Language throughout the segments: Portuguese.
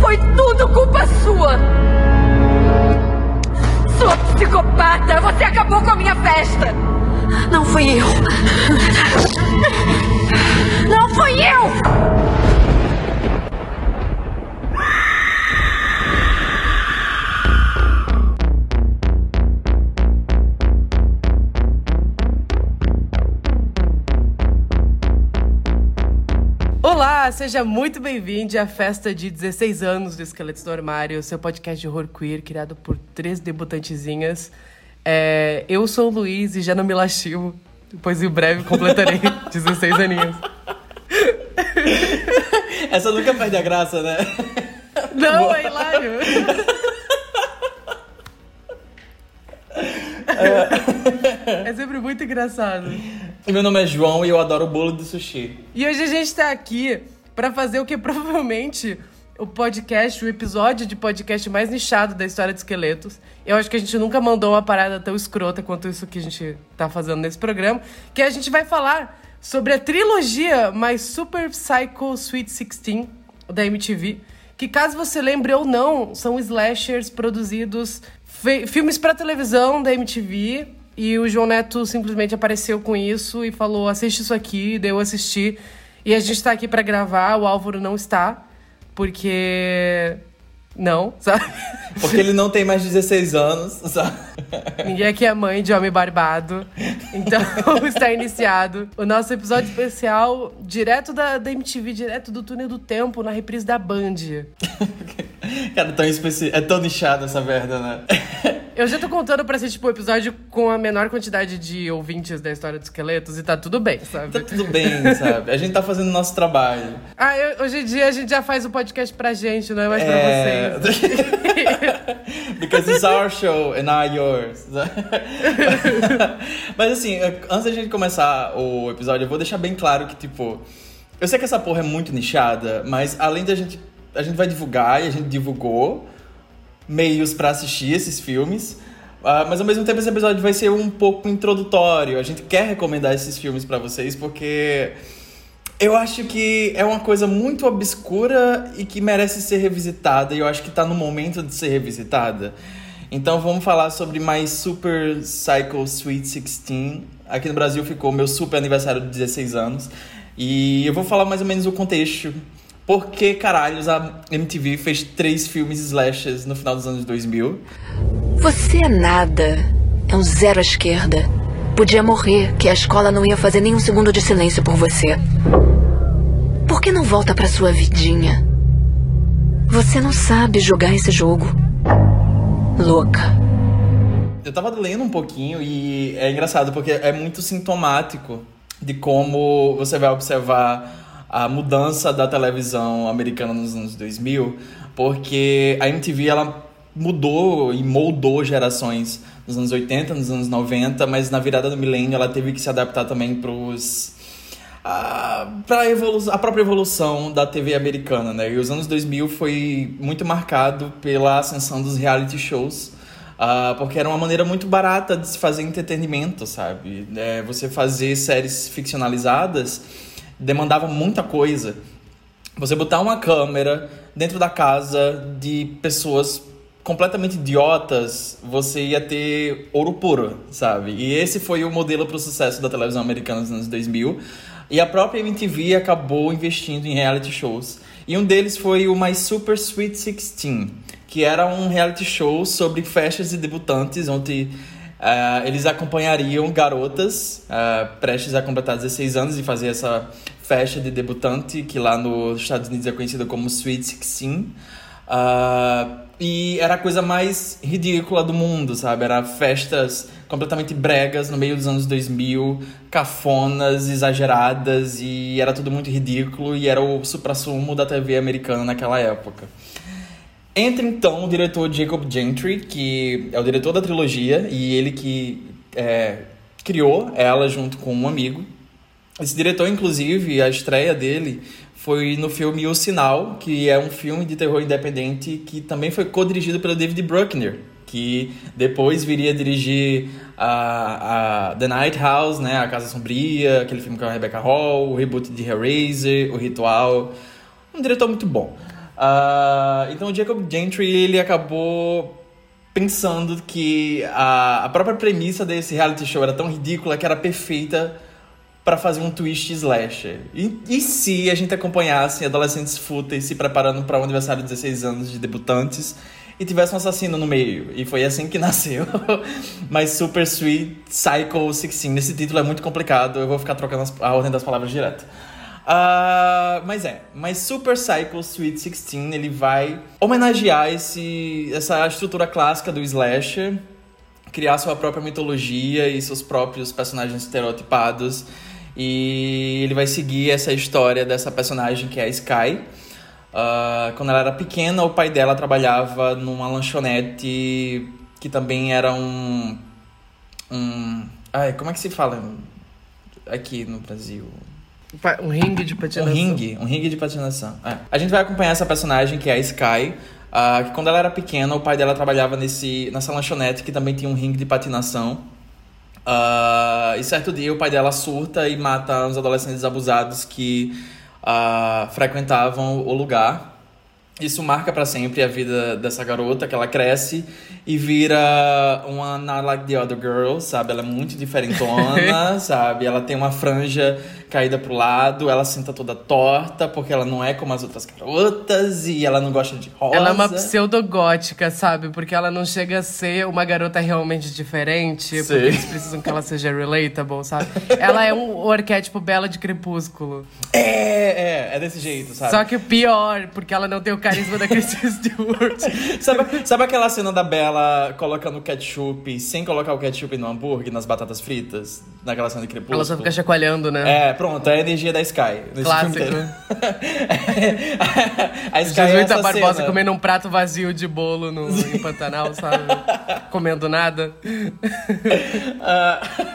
Foi tudo culpa sua. Sua psicopata, você acabou com a minha festa. Não fui eu. Não fui eu! Olá, seja muito bem-vindo à festa de 16 anos do Esqueletos do Armário, seu podcast de horror queer criado por três debutantezinhas. É, eu sou o Luiz e já não me lastimo, pois em breve completarei 16 aninhos. Essa nunca perde a graça, né? Não, é hilário. É sempre muito engraçado. Meu nome é João e eu adoro bolo de sushi. E hoje a gente tá aqui para fazer o que provavelmente o podcast, o episódio de podcast mais nichado da história de esqueletos. Eu acho que a gente nunca mandou uma parada tão escrota quanto isso que a gente tá fazendo nesse programa, que a gente vai falar sobre a trilogia mais Super Psycho Sweet 16 da MTV, que caso você lembre ou não, são slashers produzidos filmes para televisão da MTV e o João Neto simplesmente apareceu com isso e falou: assiste isso aqui, deu assistir. E a gente tá aqui para gravar, o Álvaro não está, porque. Não, sabe? Porque ele não tem mais 16 anos, sabe? Ninguém aqui é mãe de homem barbado. Então está iniciado o nosso episódio especial direto da, da MTV, direto do túnel do tempo, na reprise da Band. Cara, tão especi... é tão nichado essa merda, né? Eu já tô contando pra ser, tipo, o episódio com a menor quantidade de ouvintes da história dos esqueletos e tá tudo bem, sabe? Tá tudo bem, sabe? A gente tá fazendo o nosso trabalho. Ah, eu, hoje em dia a gente já faz o podcast pra gente, não é mais é... pra vocês. Because it's our show and not yours. Mas assim, antes da gente começar o episódio, eu vou deixar bem claro que, tipo, eu sei que essa porra é muito nichada, mas além da gente a gente vai divulgar e a gente divulgou meios para assistir esses filmes. Uh, mas ao mesmo tempo esse episódio vai ser um pouco introdutório. A gente quer recomendar esses filmes para vocês porque eu acho que é uma coisa muito obscura e que merece ser revisitada. E eu acho que tá no momento de ser revisitada. Então vamos falar sobre mais Super Psycho Sweet 16. Aqui no Brasil ficou meu super aniversário de 16 anos. E eu vou falar mais ou menos o contexto por que caralhos a MTV fez três filmes slashers no final dos anos 2000? Você é nada. É um zero à esquerda. Podia morrer, que a escola não ia fazer nem um segundo de silêncio por você. Por que não volta pra sua vidinha? Você não sabe jogar esse jogo. Louca. Eu tava lendo um pouquinho e é engraçado porque é muito sintomático de como você vai observar a mudança da televisão americana nos anos 2000, porque a MTV ela mudou e moldou gerações nos anos 80, nos anos 90, mas na virada do milênio ela teve que se adaptar também para a, a própria evolução da TV americana, né? E os anos 2000 foi muito marcado pela ascensão dos reality shows, uh, porque era uma maneira muito barata de se fazer entretenimento, sabe? É, você fazer séries ficcionalizadas demandava muita coisa. Você botar uma câmera dentro da casa de pessoas completamente idiotas, você ia ter ouro puro, sabe? E esse foi o modelo para o sucesso da televisão americana nos anos 2000. E a própria MTV acabou investindo em reality shows. E um deles foi o My Super Sweet 16, que era um reality show sobre festas de debutantes, onde Uh, eles acompanhariam garotas uh, prestes a completar 16 anos e fazer essa festa de debutante, que lá nos Estados Unidos é conhecida como Sweet 16. Uh, e era a coisa mais ridícula do mundo, sabe? Era festas completamente bregas no meio dos anos 2000, cafonas, exageradas, e era tudo muito ridículo, e era o supra-sumo da TV americana naquela época. Entra então o diretor Jacob Gentry, que é o diretor da trilogia e ele que é, criou ela junto com um amigo. Esse diretor, inclusive, a estreia dele foi no filme O Sinal, que é um filme de terror independente que também foi co-dirigido pelo David Bruckner, que depois viria a dirigir a, a The Night House, né, A Casa Sombria, aquele filme com a Rebecca Hall, o reboot de Hellraiser, O Ritual. um diretor muito bom. Uh, então o Jacob Gentry ele acabou pensando que a, a própria premissa desse reality show era tão ridícula que era perfeita para fazer um twist slasher. E, e se a gente acompanhasse adolescentes fúteis se preparando para o aniversário de 16 anos de debutantes e tivesse um assassino no meio? E foi assim que nasceu. Mas Super Sweet Cycle 16. Esse título é muito complicado, eu vou ficar trocando a ordem das palavras direto. Uh, mas é, mas Super Cycle Sweet 16 ele vai homenagear esse, essa estrutura clássica do slasher, criar sua própria mitologia e seus próprios personagens estereotipados. E ele vai seguir essa história dessa personagem que é a Sky. Uh, quando ela era pequena, o pai dela trabalhava numa lanchonete que também era um. um ai, como é que se fala aqui no Brasil? Um ringue de patinação. Um ringue, um ringue de patinação. É. A gente vai acompanhar essa personagem que é a Sky, uh, que quando ela era pequena, o pai dela trabalhava nesse, nessa lanchonete que também tinha um ringue de patinação. Uh, e certo dia o pai dela surta e mata uns adolescentes abusados que uh, frequentavam o lugar. Isso marca para sempre a vida dessa garota, que ela cresce e vira uma not like the other girl, sabe? Ela é muito diferentona, sabe? Ela tem uma franja caída pro lado, ela senta toda torta, porque ela não é como as outras garotas e ela não gosta de rosa. Ela é uma pseudogótica, sabe? Porque ela não chega a ser uma garota realmente diferente, Sim. porque eles precisam que ela seja relatable, sabe? ela é um o arquétipo bela de crepúsculo. É, é, é desse jeito, sabe? Só que pior, porque ela não tem o carisma da Kristen Stewart. sabe, sabe aquela cena da Bella colocando ketchup sem colocar o ketchup no hambúrguer, nas batatas fritas? Naquela cena de crepúsculo? Ela só fica chacoalhando, né? É, pronto, é a energia da Sky. Clássico. a Sky Jesus é da Barbosa cena. comendo um prato vazio de bolo no, em Pantanal, sabe? comendo nada. Uh,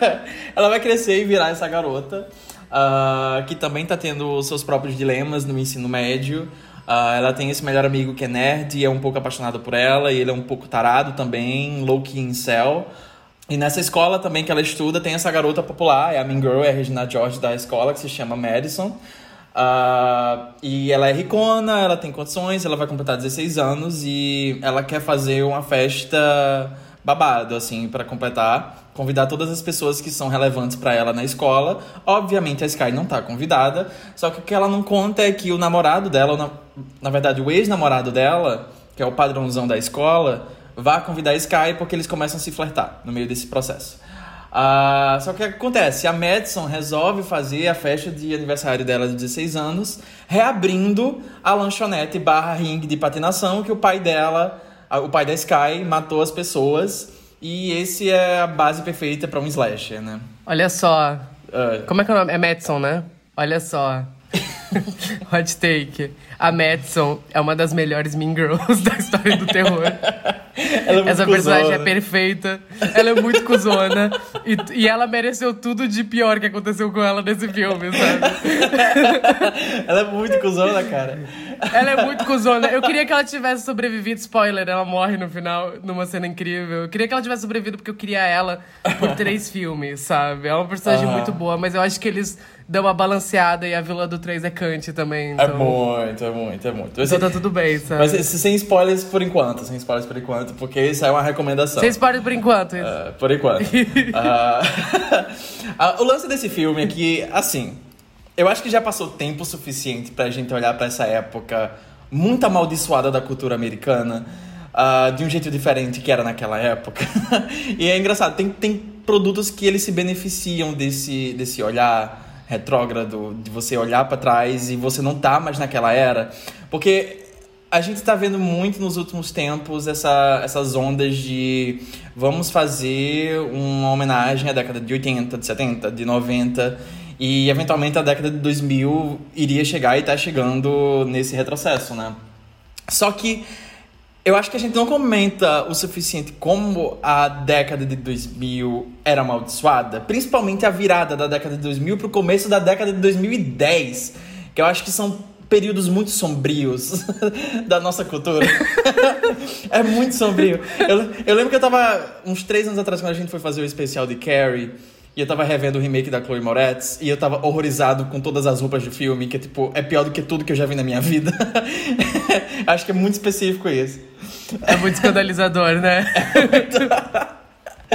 ela vai crescer e virar essa garota. Uh, que também tá tendo seus próprios dilemas no ensino médio. Uh, ela tem esse melhor amigo que é nerd e é um pouco apaixonado por ela, e ele é um pouco tarado também, low-key in cell. E nessa escola também que ela estuda, tem essa garota popular, é a Mean Girl, é a Regina George da escola, que se chama Madison. Uh, e ela é ricona, ela tem condições, ela vai completar 16 anos e ela quer fazer uma festa babado, assim, para completar. Convidar todas as pessoas que são relevantes para ela na escola. Obviamente a Sky não tá convidada, só que o que ela não conta é que o namorado dela, na, na verdade o ex-namorado dela, que é o padrãozão da escola, vá convidar a Sky porque eles começam a se flertar no meio desse processo. Uh, só que o que acontece? A Madison resolve fazer a festa de aniversário dela de 16 anos, reabrindo a lanchonete barra ringue de patinação que o pai dela, o pai da Sky, matou as pessoas. E esse é a base perfeita para um slasher, né? Olha só. Uh, Como é que é o nome? É Madison, né? Olha só. Hot take. A Madison é uma das melhores Mean Girls da história do terror. É Essa personagem é perfeita. Ela é muito cuzona. E, e ela mereceu tudo de pior que aconteceu com ela nesse filme, sabe? ela é muito cuzona, cara. Ela é muito cuzona. Eu queria que ela tivesse sobrevivido. Spoiler, ela morre no final, numa cena incrível. Eu queria que ela tivesse sobrevivido porque eu queria ela por três filmes, sabe? É uma personagem muito boa, mas eu acho que eles dão uma balanceada e a Vila do 3 é cante também. É então... É muito, é muito, é muito. Então tá tudo bem, sabe? Mas sem spoilers por enquanto, sem spoilers por enquanto, porque isso é uma recomendação. Sem spoilers por enquanto. Uh, por enquanto. uh, o lance desse filme é que, assim, eu acho que já passou tempo suficiente pra gente olhar para essa época muito amaldiçoada da cultura americana. Uh, de um jeito diferente que era naquela época. e é engraçado, tem, tem produtos que eles se beneficiam desse, desse olhar retrógrado, de você olhar para trás e você não tá mais naquela era. Porque a gente está vendo muito nos últimos tempos essa, essas ondas de vamos fazer uma homenagem à década de 80, de 70, de 90 e eventualmente a década de 2000 iria chegar e está chegando nesse retrocesso, né? Só que eu acho que a gente não comenta o suficiente como a década de 2000 era amaldiçoada, principalmente a virada da década de 2000 para o começo da década de 2010, que eu acho que são períodos muito sombrios da nossa cultura. é muito sombrio. Eu, eu lembro que eu tava uns três anos atrás, quando a gente foi fazer o especial de Carrie, E eu tava revendo o remake da Chloe Moretz e eu tava horrorizado com todas as roupas do filme, que tipo, é pior do que tudo que eu já vi na minha vida. Acho que é muito específico isso. É muito escandalizador, né?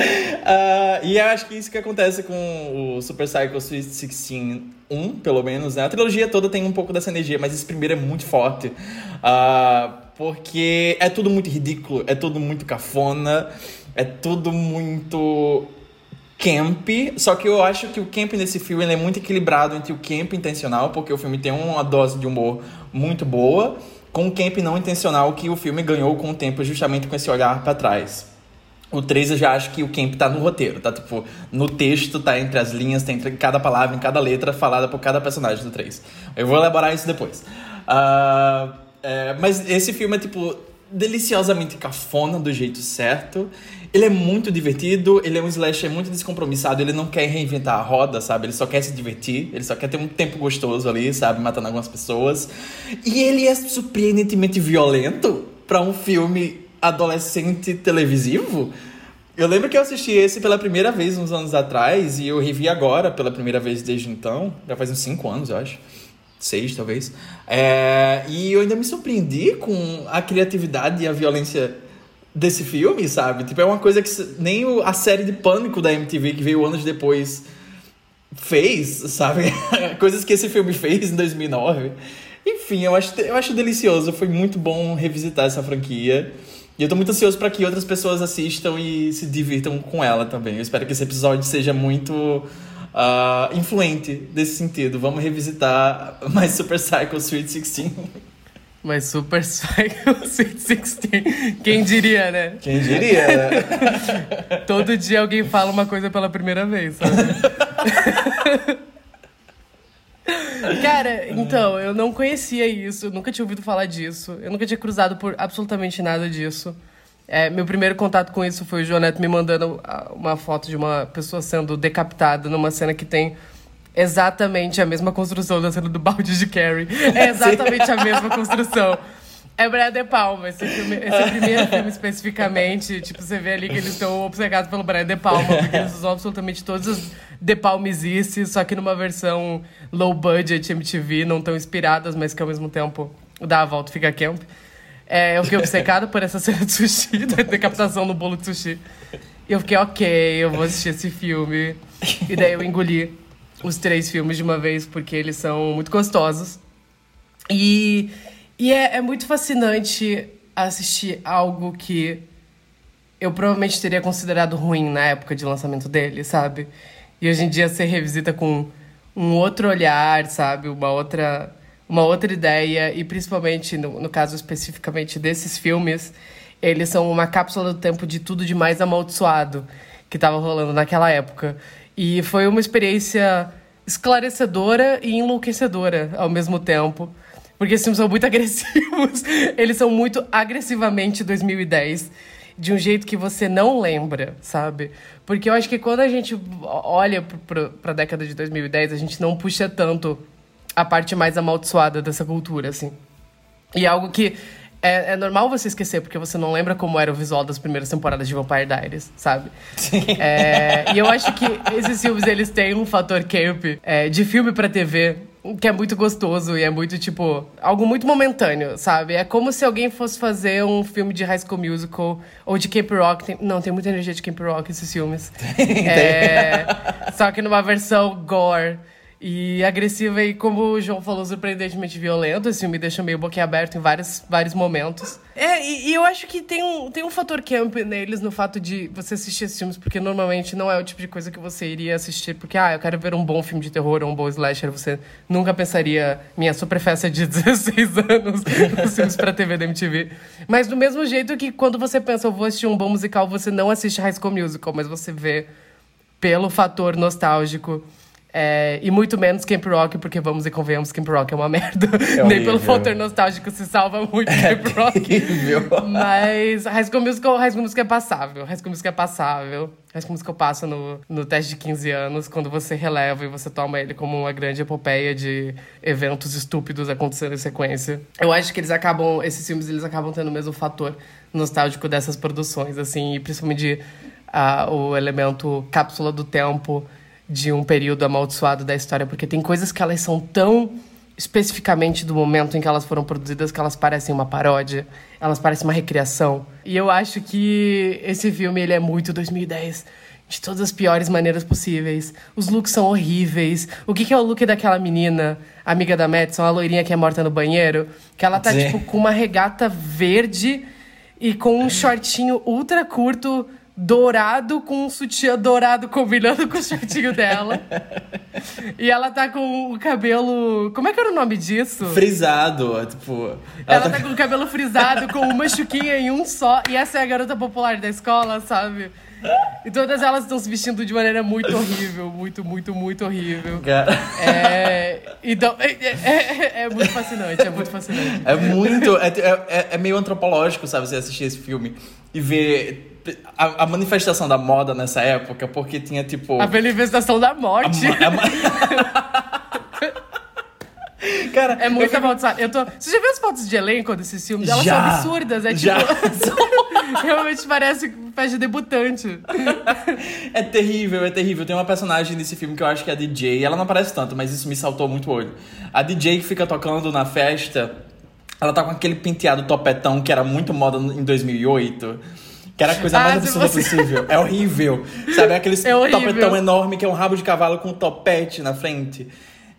uh, e acho que isso que acontece com o Super Psycho Sweet 16 1, pelo menos, né? A trilogia toda tem um pouco dessa energia, mas esse primeiro é muito forte. Uh, porque é tudo muito ridículo, é tudo muito cafona, é tudo muito camp, só que eu acho que o camp nesse filme é muito equilibrado entre o camp intencional, porque o filme tem uma dose de humor muito boa, com o camp não intencional que o filme ganhou com o tempo, justamente com esse olhar para trás. O 3 eu já acho que o camp tá no roteiro, tá tipo, no texto, tá entre as linhas, tá entre cada palavra, em cada letra falada por cada personagem do 3. Eu vou elaborar isso depois. Uh, é, mas esse filme é tipo deliciosamente cafona do jeito certo. Ele é muito divertido, ele é um slasher muito descompromissado, ele não quer reinventar a roda, sabe? Ele só quer se divertir, ele só quer ter um tempo gostoso ali, sabe? Matando algumas pessoas. E ele é surpreendentemente violento para um filme adolescente televisivo. Eu lembro que eu assisti esse pela primeira vez uns anos atrás e eu revi agora pela primeira vez desde então. Já faz uns 5 anos, eu acho. Seis, talvez. É... E eu ainda me surpreendi com a criatividade e a violência desse filme, sabe? Tipo, é uma coisa que nem a série de Pânico da MTV, que veio anos depois, fez, sabe? Coisas que esse filme fez em 2009. Enfim, eu acho, eu acho delicioso. Foi muito bom revisitar essa franquia. E eu tô muito ansioso para que outras pessoas assistam e se divirtam com ela também. Eu espero que esse episódio seja muito uh, influente nesse sentido. Vamos revisitar mais Super Cycle Sweet 16. Mas Super Psycho Sweet 16. Quem diria, né? Quem diria, né? Todo dia alguém fala uma coisa pela primeira vez, sabe? Cara, então, eu não conhecia isso, eu nunca tinha ouvido falar disso, eu nunca tinha cruzado por absolutamente nada disso. É, meu primeiro contato com isso foi o Joneto me mandando ah, uma foto de uma pessoa sendo decapitada numa cena que tem exatamente a mesma construção da cena do balde de Carrie. É exatamente a mesma construção. É Brian De Palma, esse, filme, esse primeiro filme especificamente. Tipo, você vê ali que eles estão obcecados pelo Brian De Palma, porque eles usam absolutamente todos os De Palmizices, só que numa versão low budget MTV, não tão inspiradas, mas que ao mesmo tempo dá a volta fica camp. É, eu fiquei obcecada por essa cena de sushi, da decapitação no bolo de sushi. E eu fiquei, ok, eu vou assistir esse filme. E daí eu engoli os três filmes de uma vez, porque eles são muito gostosos. E, e é, é muito fascinante assistir algo que eu provavelmente teria considerado ruim na época de lançamento dele, sabe? E hoje em dia você revisita com um outro olhar, sabe? Uma outra, uma outra ideia. E principalmente, no, no caso especificamente desses filmes, eles são uma cápsula do tempo de tudo de mais amaldiçoado que estava rolando naquela época. E foi uma experiência esclarecedora e enlouquecedora ao mesmo tempo. Porque esses filmes são muito agressivos. Eles são muito agressivamente 2010. De um jeito que você não lembra, sabe? Porque eu acho que quando a gente olha para a década de 2010, a gente não puxa tanto a parte mais amaldiçoada dessa cultura, assim. E é algo que é, é, normal você esquecer, porque você não lembra como era o visual das primeiras temporadas de Vampire Diaries, sabe? Sim. É, e eu acho que esses filmes, eles têm um fator camp é, de filme pra TV que é muito gostoso e é muito, tipo, algo muito momentâneo, sabe? É como se alguém fosse fazer um filme de High School Musical ou de Camp Rock. Tem, não, tem muita energia de Camp Rock esses filmes. é, só que numa versão gore e agressiva e, como o João falou, surpreendentemente violento. Esse filme deixa meio boquiaberto em vários, vários momentos. É, e, e, eu acho que tem um, tem um fator camp neles no fato de você assistir esses filmes, porque normalmente não é o tipo de coisa que você iria assistir, porque, ah, eu quero ver um bom filme de terror ou um bom slasher. Você nunca pensaria, minha superfesta de 16 anos, nos filmes pra TV da MTV. Mas do mesmo jeito que quando você pensa, eu vou assistir um bom musical, você não assiste High School Musical, mas você vê pelo fator nostálgico é, e muito menos Camp Rock, porque vamos e convenhamos, Camp Rock é uma merda. É Nem pelo fator nostálgico se salva muito é Camp Rock. Mas High School Musical, High School Musical é passável. High School Musical é passável. High School Musical passa no, no teste de 15 anos, quando você releva e você toma ele como uma grande epopeia de eventos estúpidos acontecendo em sequência. Eu acho que eles acabam, esses filmes, eles acabam tendo o mesmo fator nostálgico dessas produções, assim, e principalmente uh, o elemento cápsula do tempo de um período amaldiçoado da história, porque tem coisas que elas são tão especificamente do momento em que elas foram produzidas que elas parecem uma paródia, elas parecem uma recriação. E eu acho que esse filme ele é muito 2010 de todas as piores maneiras possíveis. Os looks são horríveis. O que, que é o look daquela menina, amiga da Madison, a loirinha que é morta no banheiro? Que ela tá, Sim. tipo, com uma regata verde e com um shortinho ultra curto dourado com um sutiã dourado combinando com o shortinho dela. e ela tá com o cabelo. Como é que era o nome disso? Frisado, tipo. Ela, ela tá... tá com o cabelo frisado, com uma chuquinha em um só. E essa é a garota popular da escola, sabe? E todas elas estão se vestindo de maneira muito horrível, muito, muito, muito horrível. É, então, é, é, é, muito fascinante, é muito fascinante. É muito, é, é, é meio antropológico, sabe, você assistir esse filme e ver a, a, manifestação da moda nessa época, porque tinha tipo. A manifestação da morte. A, a, Cara, é muita eu fico... Eu tô... Você já viu as fotos de elenco desse filme? Elas já, são absurdas. É tipo. Realmente parece festa de debutante. é terrível, é terrível. Tem uma personagem nesse filme que eu acho que é a DJ. Ela não aparece tanto, mas isso me saltou muito o olho. A DJ que fica tocando na festa, ela tá com aquele penteado topetão que era muito moda em 2008. Que era a coisa mais ah, absurda você... possível. É horrível. Sabe? Aquele é topetão enorme que é um rabo de cavalo com um topete na frente.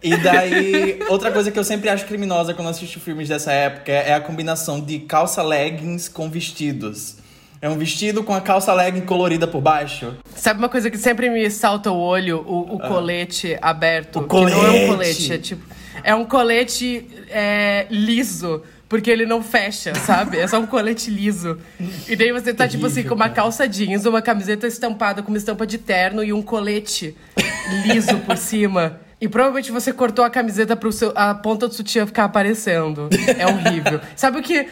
E daí, outra coisa que eu sempre acho criminosa quando assisto filmes dessa época é a combinação de calça leggings com vestidos. É um vestido com a calça legging colorida por baixo. Sabe uma coisa que sempre me salta o olho? O, o ah. colete aberto. O colete. não é um colete, é tipo. É um colete é, liso. Porque ele não fecha, sabe? É só um colete liso. E daí você tá, tipo assim, com uma calça jeans, uma camiseta estampada com uma estampa de terno e um colete liso por cima. E provavelmente você cortou a camiseta pro seu, a ponta do sutiã ficar aparecendo. É horrível. Sabe o que.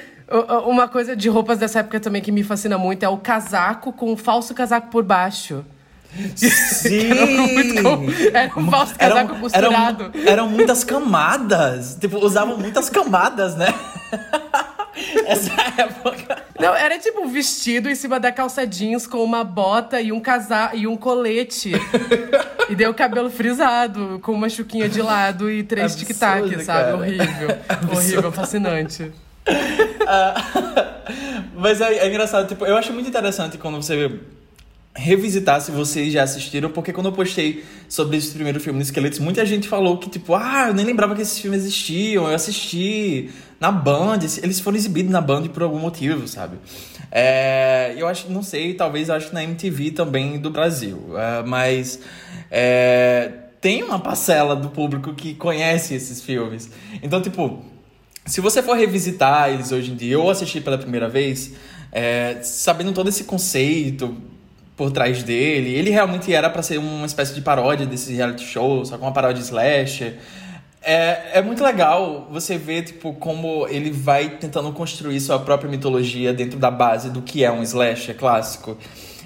Uma coisa de roupas dessa época também que me fascina muito é o casaco com um falso casaco por baixo. Sim! era um falso casaco eram, costurado. Eram, eram muitas camadas. Tipo, usavam muitas camadas, né? Essa época. Não, era tipo um vestido em cima da calça jeans com uma bota e um casaco e um colete. e deu o cabelo frisado, com uma chuquinha de lado e três tic-tac, sabe? Horrível. Absurdo. Horrível, fascinante. Uh, mas é, é engraçado, tipo, eu acho muito interessante quando você revisitar se vocês já assistiram, porque quando eu postei sobre esse primeiro filme do Esqueletos, muita gente falou que, tipo, ah, eu nem lembrava que esses filmes existiam, eu assisti na Band, eles foram exibidos na Band por algum motivo, sabe? É, eu acho, não sei, talvez acho que na MTV também do Brasil, é, mas é, tem uma parcela do público que conhece esses filmes. Então, tipo, se você for revisitar eles hoje em dia, ou assistir pela primeira vez, é, sabendo todo esse conceito, por trás dele. Ele realmente era para ser uma espécie de paródia desse reality show, só com uma paródia slasher. É, é muito legal você ver, tipo, como ele vai tentando construir sua própria mitologia dentro da base do que é um slasher clássico.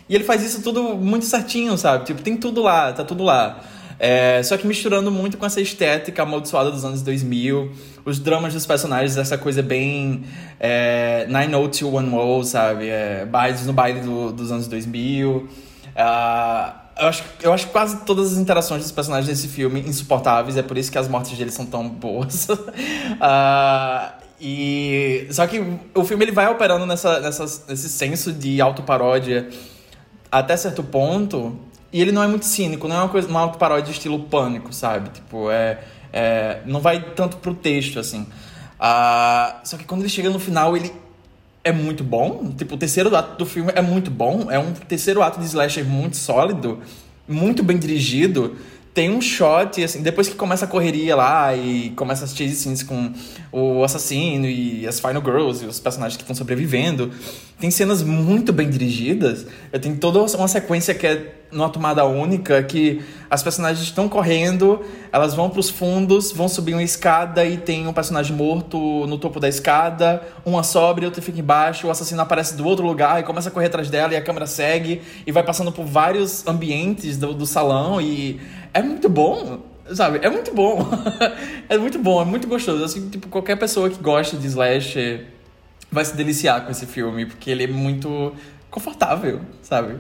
E ele faz isso tudo muito certinho, sabe? Tipo, tem tudo lá, tá tudo lá. É, só que misturando muito com essa estética amaldiçoada dos anos 2000, os dramas dos personagens, essa coisa bem é, 90210, sabe? É, bailes no baile do, dos anos 2000. Uh, ah, eu acho, eu acho quase todas as interações dos personagens desse filme insuportáveis, é por isso que as mortes deles são tão boas. uh, e só que o filme ele vai operando nessa, nessa, nesse senso de autoparódia até certo ponto e ele não é muito cínico, não é uma coisa, uma paródia de estilo pânico, sabe? Tipo, é, é não vai tanto pro texto assim. Ah, só que quando ele chega no final, ele é muito bom. Tipo, o terceiro ato do filme é muito bom. É um terceiro ato de slasher muito sólido, muito bem dirigido tem um shot, assim, depois que começa a correria lá e começa as chase scenes com o assassino e as Final Girls e os personagens que estão sobrevivendo, tem cenas muito bem dirigidas. Tem toda uma sequência que é numa tomada única, que as personagens estão correndo, elas vão para os fundos, vão subir uma escada e tem um personagem morto no topo da escada, uma sobe, outra fica embaixo, o assassino aparece do outro lugar e começa a correr atrás dela e a câmera segue e vai passando por vários ambientes do, do salão e é muito bom, sabe? É muito bom. é muito bom, é muito gostoso. Assim, tipo, qualquer pessoa que gosta de slash vai se deliciar com esse filme, porque ele é muito confortável, sabe?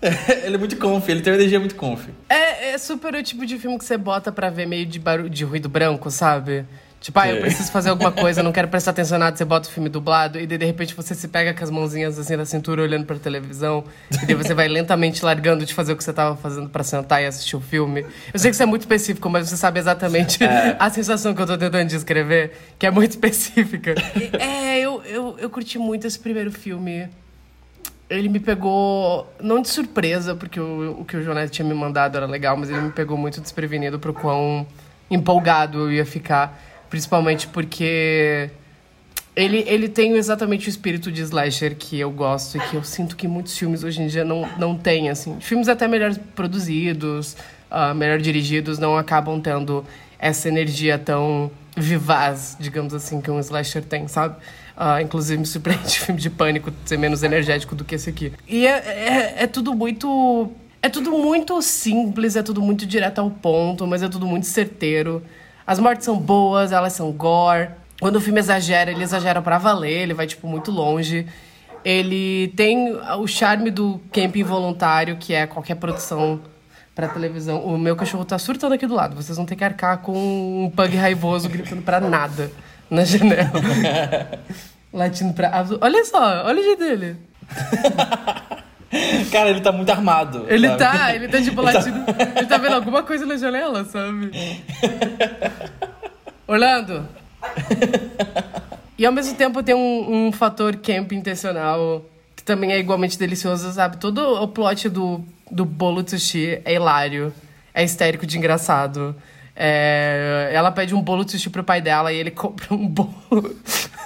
ele é muito conf, ele tem uma energia muito conf. É, é super o tipo de filme que você bota pra ver meio de, barulho, de ruído branco, sabe? Tipo, ah, eu preciso fazer alguma coisa, não quero prestar atenção nada, você bota o filme dublado, e daí, de repente você se pega com as mãozinhas assim na cintura olhando pra televisão, e daí você vai lentamente largando de fazer o que você tava fazendo pra sentar e assistir o filme. Eu sei que isso é muito específico, mas você sabe exatamente é. a sensação que eu tô tentando descrever, que é muito específica. é, eu, eu, eu curti muito esse primeiro filme. Ele me pegou, não de surpresa, porque o, o que o Jonete tinha me mandado era legal, mas ele me pegou muito desprevenido pro quão empolgado eu ia ficar Principalmente porque ele, ele tem exatamente o espírito de slasher que eu gosto e que eu sinto que muitos filmes hoje em dia não, não têm, assim. Filmes até melhor produzidos, uh, melhor dirigidos, não acabam tendo essa energia tão vivaz, digamos assim, que um slasher tem, sabe? Uh, inclusive me surpreende o filme de pânico ser menos energético do que esse aqui. E é, é, é tudo muito... É tudo muito simples, é tudo muito direto ao ponto, mas é tudo muito certeiro. As mortes são boas, elas são gore. Quando o filme exagera, ele exagera para valer, ele vai, tipo, muito longe. Ele tem o charme do camping voluntário, que é qualquer produção para televisão. O meu cachorro tá surtando aqui do lado. Vocês vão ter que arcar com um pug raivoso gritando para nada na janela. Latindo pra. Olha só, olha o jeito dele. Cara, ele tá muito armado. Ele sabe? tá, ele tá tipo latindo. Ele tá vendo alguma coisa na janela, sabe? Orlando. E ao mesmo tempo tem um, um fator camp intencional que também é igualmente delicioso, sabe? Todo o plot do, do bolo sushi é hilário, é histérico de engraçado. É, ela pede um bolo de sushi pro pai dela e ele compra um bolo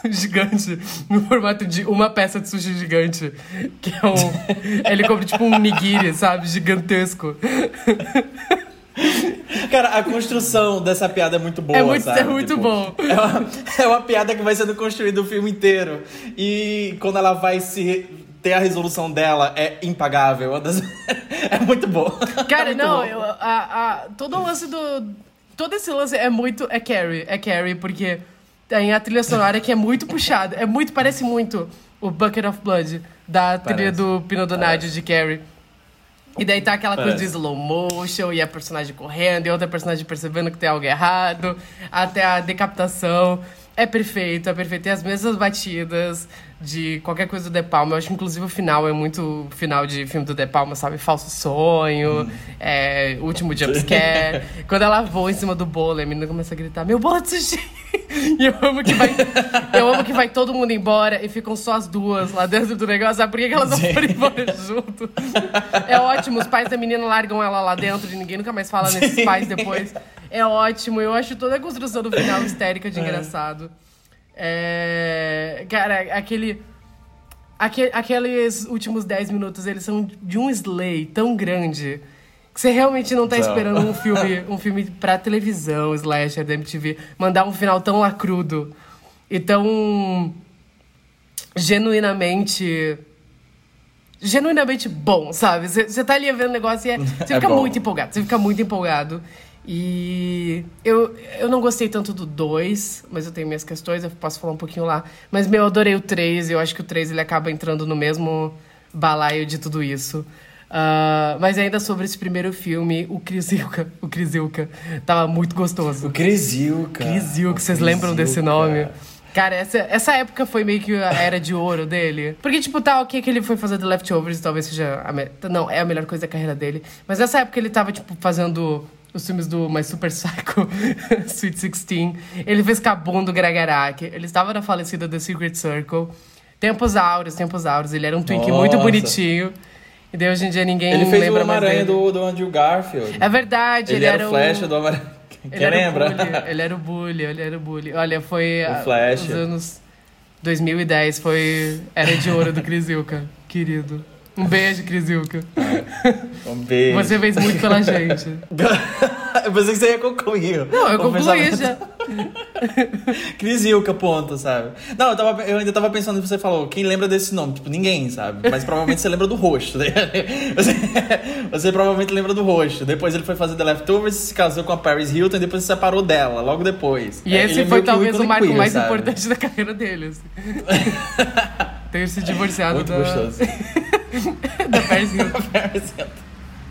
gigante no formato de uma peça de sushi gigante. Que é um. ele compra tipo um nigiri, sabe? Gigantesco. Cara, a construção dessa piada é muito boa, é muito, sabe? É muito tipo, bom. É uma, é uma piada que vai sendo construída o filme inteiro. E quando ela vai se ter a resolução dela é impagável. é muito bom. Cara, é muito não, eu, a, a, todo o lance do todo esse lance é muito. É Carrie, é Carrie, porque tem a trilha sonora que é muito puxada. É muito, parece muito o Bucket of Blood da parece. trilha do Pino Donadio de Carrie. E daí tá aquela Parece. coisa de slow motion e a personagem correndo e outra personagem percebendo que tem algo errado, até a decapitação. É perfeito, é perfeito. Tem as mesmas batidas de qualquer coisa do De Palma. Eu acho que, inclusive, o final é muito final de filme do De Palma, sabe? Falso sonho, hum. é, último jumpscare. Quando ela voa em cima do bolo, a menina começa a gritar, meu bolo de sushi! E eu amo que vai, eu amo que vai todo mundo embora e ficam só as duas lá dentro do negócio. Sabe por que elas não foram embora junto? É ótimo, os pais da menina largam ela lá dentro e ninguém nunca mais fala nesses pais depois. É ótimo, eu acho toda a construção do final histérica de é. engraçado. É, cara, aquele, aquele, aqueles últimos 10 minutos, eles são de um slay tão grande que você realmente não tá então. esperando um filme, um filme pra televisão, slasher da MTV, mandar um final tão lacrudo e tão genuinamente genuinamente bom, sabe? Você tá ali vendo o negócio e você é, fica muito empolgado, você fica muito empolgado. E eu, eu não gostei tanto do 2, mas eu tenho minhas questões, eu posso falar um pouquinho lá. Mas, meu, eu adorei o 3, eu acho que o 3 ele acaba entrando no mesmo balaio de tudo isso. Uh, mas ainda sobre esse primeiro filme, o Crisilka, o Crisilka, tava muito gostoso. O Crisilka. Crisilka, vocês lembram desse nome? Cara, essa, essa época foi meio que a era de ouro dele. Porque, tipo, tá ok que ele foi fazer The Leftovers, talvez seja. A Não, é a melhor coisa da carreira dele. Mas nessa época ele tava, tipo, fazendo os filmes do My Super Psycho, Sweet Sixteen. Ele fez Cabum do Greg Araki. Ele estava na falecida The Secret Circle. Tempos áureos, tempos áureos. Ele era um twink muito bonitinho. E daí hoje em dia ninguém ele fez lembra o Homem-Aranha do, do Andrew Garfield. É verdade. Ele, ele era, era, o Flash do Homem-Aranha. Quem lembra? ele era o Bully, ele era o Bully. Olha, foi... O Flash. Os anos 2010 foi... Era de ouro do Chris Ilka, querido. Um beijo, Crisilka. Um beijo. Você fez muito pela gente. eu pensei que você ia concluir. Não, eu concluí já. Crisilka, ponto, sabe? Não, eu, tava, eu ainda tava pensando que você falou, quem lembra desse nome? Tipo, ninguém, sabe? Mas provavelmente você lembra do rosto. Né? Você, você, provavelmente lembra do rosto. Depois ele foi fazer The Leftovers, se casou com a Paris Hilton e depois se separou dela, logo depois. E esse é foi talvez o marco mais sabe? importante da carreira dele. Assim. Ter se divorciado Muito da... gostoso. da Paris Hilton. Paris Hilton.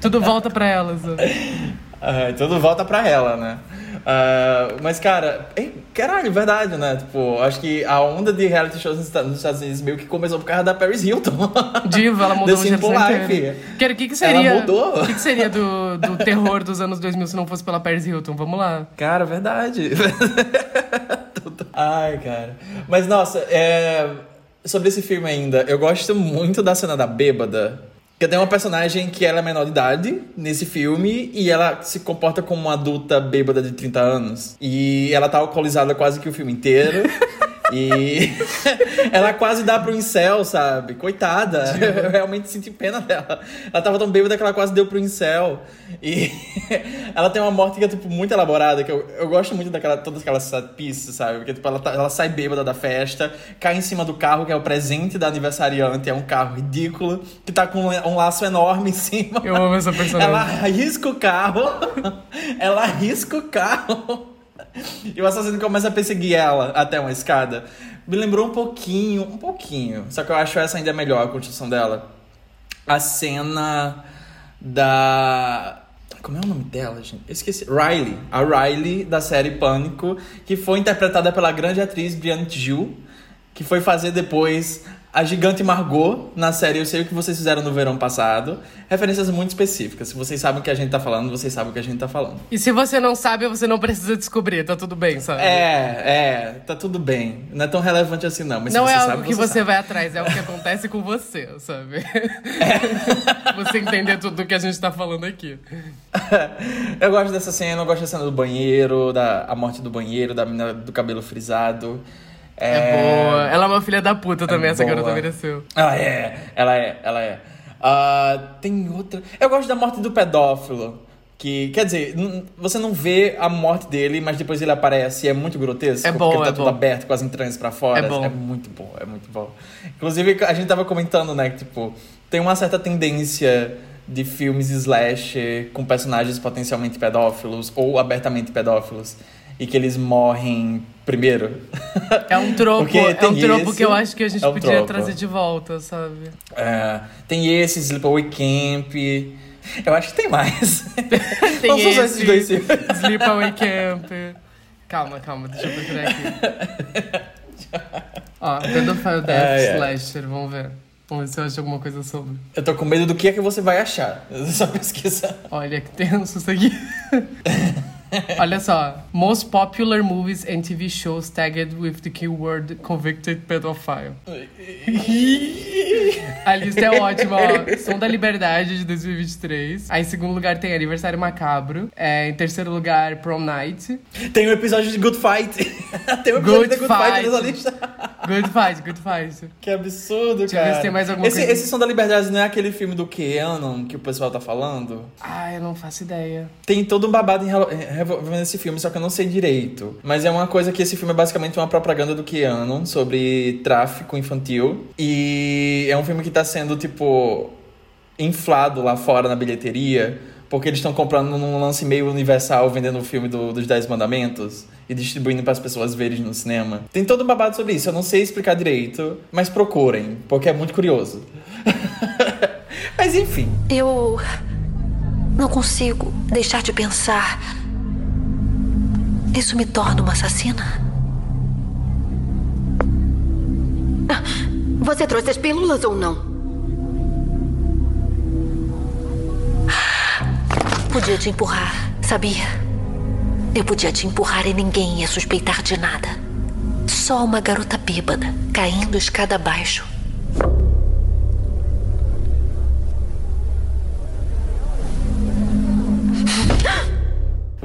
Tudo volta pra ela, sabe? Ah, tudo volta pra ela, né? Ah, mas, cara, ei, caralho, verdade, né? Tipo, acho que a onda de reality shows nos Esta- nos Estados Unidos meio que começou por causa da Paris Hilton. Diva, ela mudou o Simple. Life. Quero, o que, que Ela seria? mudou. O que, que seria do, do terror dos anos 2000 se não fosse pela Paris Hilton? Vamos lá. Cara, verdade. Tudo. Ai, cara. Mas, nossa, é... sobre esse filme ainda, eu gosto muito da cena da bêbada. Porque tem uma personagem que ela é menor de idade nesse filme e ela se comporta como uma adulta bêbada de 30 anos. E ela tá alcoolizada quase que o filme inteiro. E ela quase dá pro incel, sabe? Coitada. Eu realmente senti pena dela. Ela tava tão bêbada que ela quase deu pro incel. E ela tem uma morte que é, tipo, muito elaborada, que eu, eu gosto muito daquela, todas aquelas pieces, sabe? Porque, tipo, ela, tá- ela sai bêbada da festa, cai em cima do carro, que é o presente da aniversariante, é um carro ridículo, que tá com um laço enorme em cima. Eu amo essa personagem. Ela arrisca o carro. ela arrisca o carro. E o assassino começa a perseguir ela até uma escada. Me lembrou um pouquinho, um pouquinho. Só que eu acho essa ainda melhor, a construção dela. A cena da. Como é o nome dela, gente? Eu esqueci. Riley. A Riley da série Pânico, que foi interpretada pela grande atriz Brianne Gil, que foi fazer depois a gigante Margot na série Eu Sei O Que Vocês Fizeram no Verão Passado. Referências muito específicas. Se vocês sabem o que a gente tá falando, vocês sabem o que a gente tá falando. E se você não sabe, você não precisa descobrir, tá tudo bem, sabe? É, é, tá tudo bem. Não é tão relevante assim, não. Mas Não se é você algo sabe, que você sabe. vai atrás, é o que acontece com você, sabe? você entender tudo que a gente tá falando aqui. eu gosto dessa cena, eu gosto da cena do banheiro, da a morte do banheiro, da menina do cabelo frisado. É, boa. Ela é uma filha da puta também, essa boa. garota mereceu. Ela é, ela é, ela é. Ah, tem outra. Eu gosto da morte do pedófilo. Que, quer dizer, você não vê a morte dele, mas depois ele aparece e é muito grotesco. É bom, porque ele tá é tudo bom. aberto com as entranhas pra fora. É bom. muito bom, é muito bom. Inclusive, a gente tava comentando, né, que, tipo, tem uma certa tendência de filmes slash com personagens potencialmente pedófilos ou abertamente pedófilos e que eles morrem primeiro. É um tropo, é um tropo esse, que eu acho que a gente é um podia tropo. trazer de volta, sabe? É, tem esse, Sleepaway Camp. Eu acho que tem mais. Tem só esse, esses dois. Sleepaway Camp. Calma, calma, deixa eu procurar aqui. Ó, Pedophile Death ai. Slasher, vamos ver. Vamos ver se eu acho alguma coisa sobre. Eu tô com medo do que é que você vai achar. Só pesquisar. Olha que tenso isso aqui. Olha só. Most popular movies and TV shows tagged with the keyword convicted pedophile. A lista é ótima, ó. Som da Liberdade de 2023. Aí em segundo lugar tem Aniversário Macabro. É, em terceiro lugar, Prom Night. Tem um episódio de Good Fight. tem um episódio Good de Good Fight, Fight. nessa lista. Good Fight, Good Fight. Que absurdo, Deixa eu cara. ver se tem mais alguma esse, coisa. esse Som da Liberdade não é aquele filme do Keanu que o pessoal tá falando? Ah, eu não faço ideia. Tem todo um babado em envolvendo esse filme, só que eu não sei direito. Mas é uma coisa que esse filme é basicamente uma propaganda do Keanu sobre tráfico infantil. E é um filme que tá sendo, tipo, inflado lá fora na bilheteria. Porque eles estão comprando num lance meio universal, vendendo o filme do- dos Dez Mandamentos e distribuindo para as pessoas verem no cinema. Tem todo um babado sobre isso, eu não sei explicar direito, mas procurem, porque é muito curioso. mas enfim. Eu não consigo deixar de pensar. Isso me torna uma assassina? Você trouxe as pílulas ou não? Podia te empurrar, sabia? Eu podia te empurrar e ninguém ia suspeitar de nada. Só uma garota bêbada caindo escada abaixo.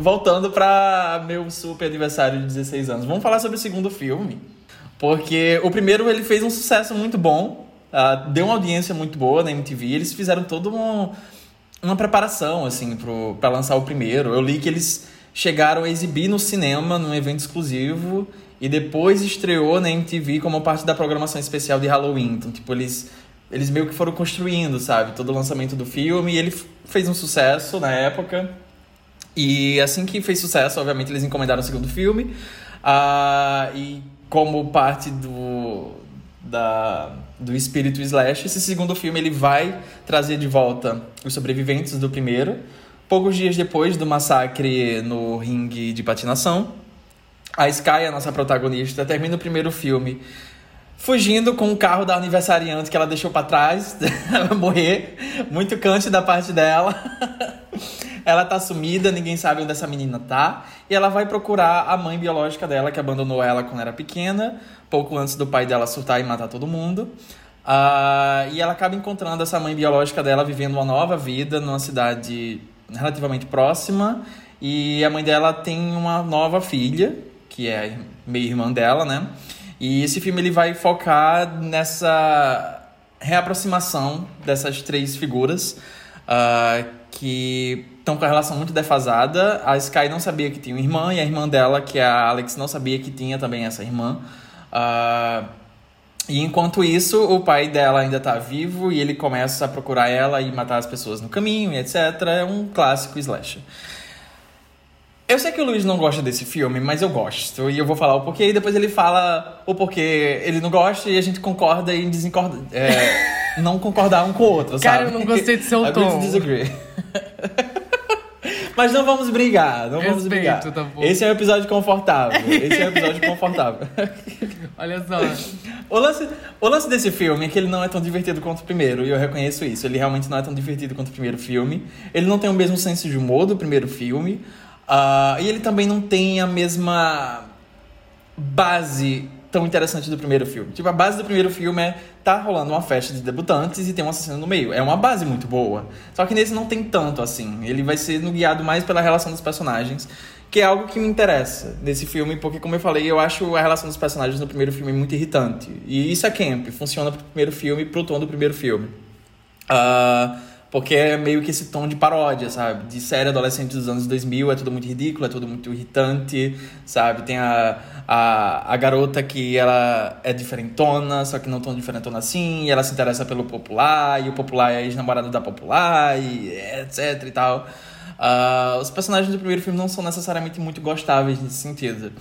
Voltando pra meu super aniversário de 16 anos. Vamos falar sobre o segundo filme. Porque o primeiro ele fez um sucesso muito bom. ah, deu uma audiência muito boa na MTV. Eles fizeram toda uma, uma preparação, assim, pro, pra lançar o primeiro. Eu li que eles chegaram a exibir no cinema, num evento exclusivo. E depois estreou na MTV como parte da programação especial de Halloween. Então, tipo, eles, eles meio que foram construindo, sabe? Todo o lançamento do filme. E ele fez um sucesso na época. E assim que fez sucesso, obviamente, eles encomendaram o segundo filme. Ah, e como parte do, da, do espírito slash. Esse segundo filme ele vai trazer de volta os sobreviventes do primeiro, poucos dias depois do massacre no ringue de patinação. A Sky, a nossa protagonista, termina o primeiro filme fugindo com o carro da aniversariante que ela deixou para trás, morrer, muito cante da parte dela. ela tá sumida, ninguém sabe onde essa menina tá, e ela vai procurar a mãe biológica dela que abandonou ela quando era pequena, pouco antes do pai dela surtar e matar todo mundo. Uh, e ela acaba encontrando essa mãe biológica dela vivendo uma nova vida numa cidade relativamente próxima. E a mãe dela tem uma nova filha, que é meio irmã dela, né? E esse filme ele vai focar nessa reaproximação dessas três figuras uh, que estão com a relação muito defasada. A Sky não sabia que tinha uma irmã e a irmã dela, que é a Alex, não sabia que tinha também essa irmã. Uh, e enquanto isso, o pai dela ainda está vivo e ele começa a procurar ela e matar as pessoas no caminho, etc. É um clássico slasher. Eu sei que o Luiz não gosta desse filme, mas eu gosto. E eu vou falar o porquê, e depois ele fala o porquê ele não gosta e a gente concorda e desencorda. É, não concordar um com o outro, sabe? Cara, eu não gostei do seu tom. disagree. Mas não vamos brigar, não vamos brigar. Tá Esse é um episódio confortável. Esse é um episódio confortável. Olha só. O lance, o lance desse filme é que ele não é tão divertido quanto o primeiro, e eu reconheço isso. Ele realmente não é tão divertido quanto o primeiro filme. Ele não tem o mesmo senso de humor do primeiro filme. Uh, e ele também não tem a mesma base tão interessante do primeiro filme. Tipo, a base do primeiro filme é tá rolando uma festa de debutantes e tem um assassino no meio. É uma base muito boa. Só que nesse não tem tanto assim. Ele vai ser guiado mais pela relação dos personagens, que é algo que me interessa nesse filme, porque como eu falei, eu acho a relação dos personagens no primeiro filme muito irritante. E isso é camp, funciona pro primeiro filme, pro tom do primeiro filme. Uh, porque é meio que esse tom de paródia, sabe? De série adolescente dos anos 2000, é tudo muito ridículo, é tudo muito irritante, sabe? Tem a, a, a garota que ela é diferentona, só que não tão diferentona assim, e ela se interessa pelo popular, e o popular é ex-namorado da popular, e etc e tal. Uh, os personagens do primeiro filme não são necessariamente muito gostáveis nesse sentido.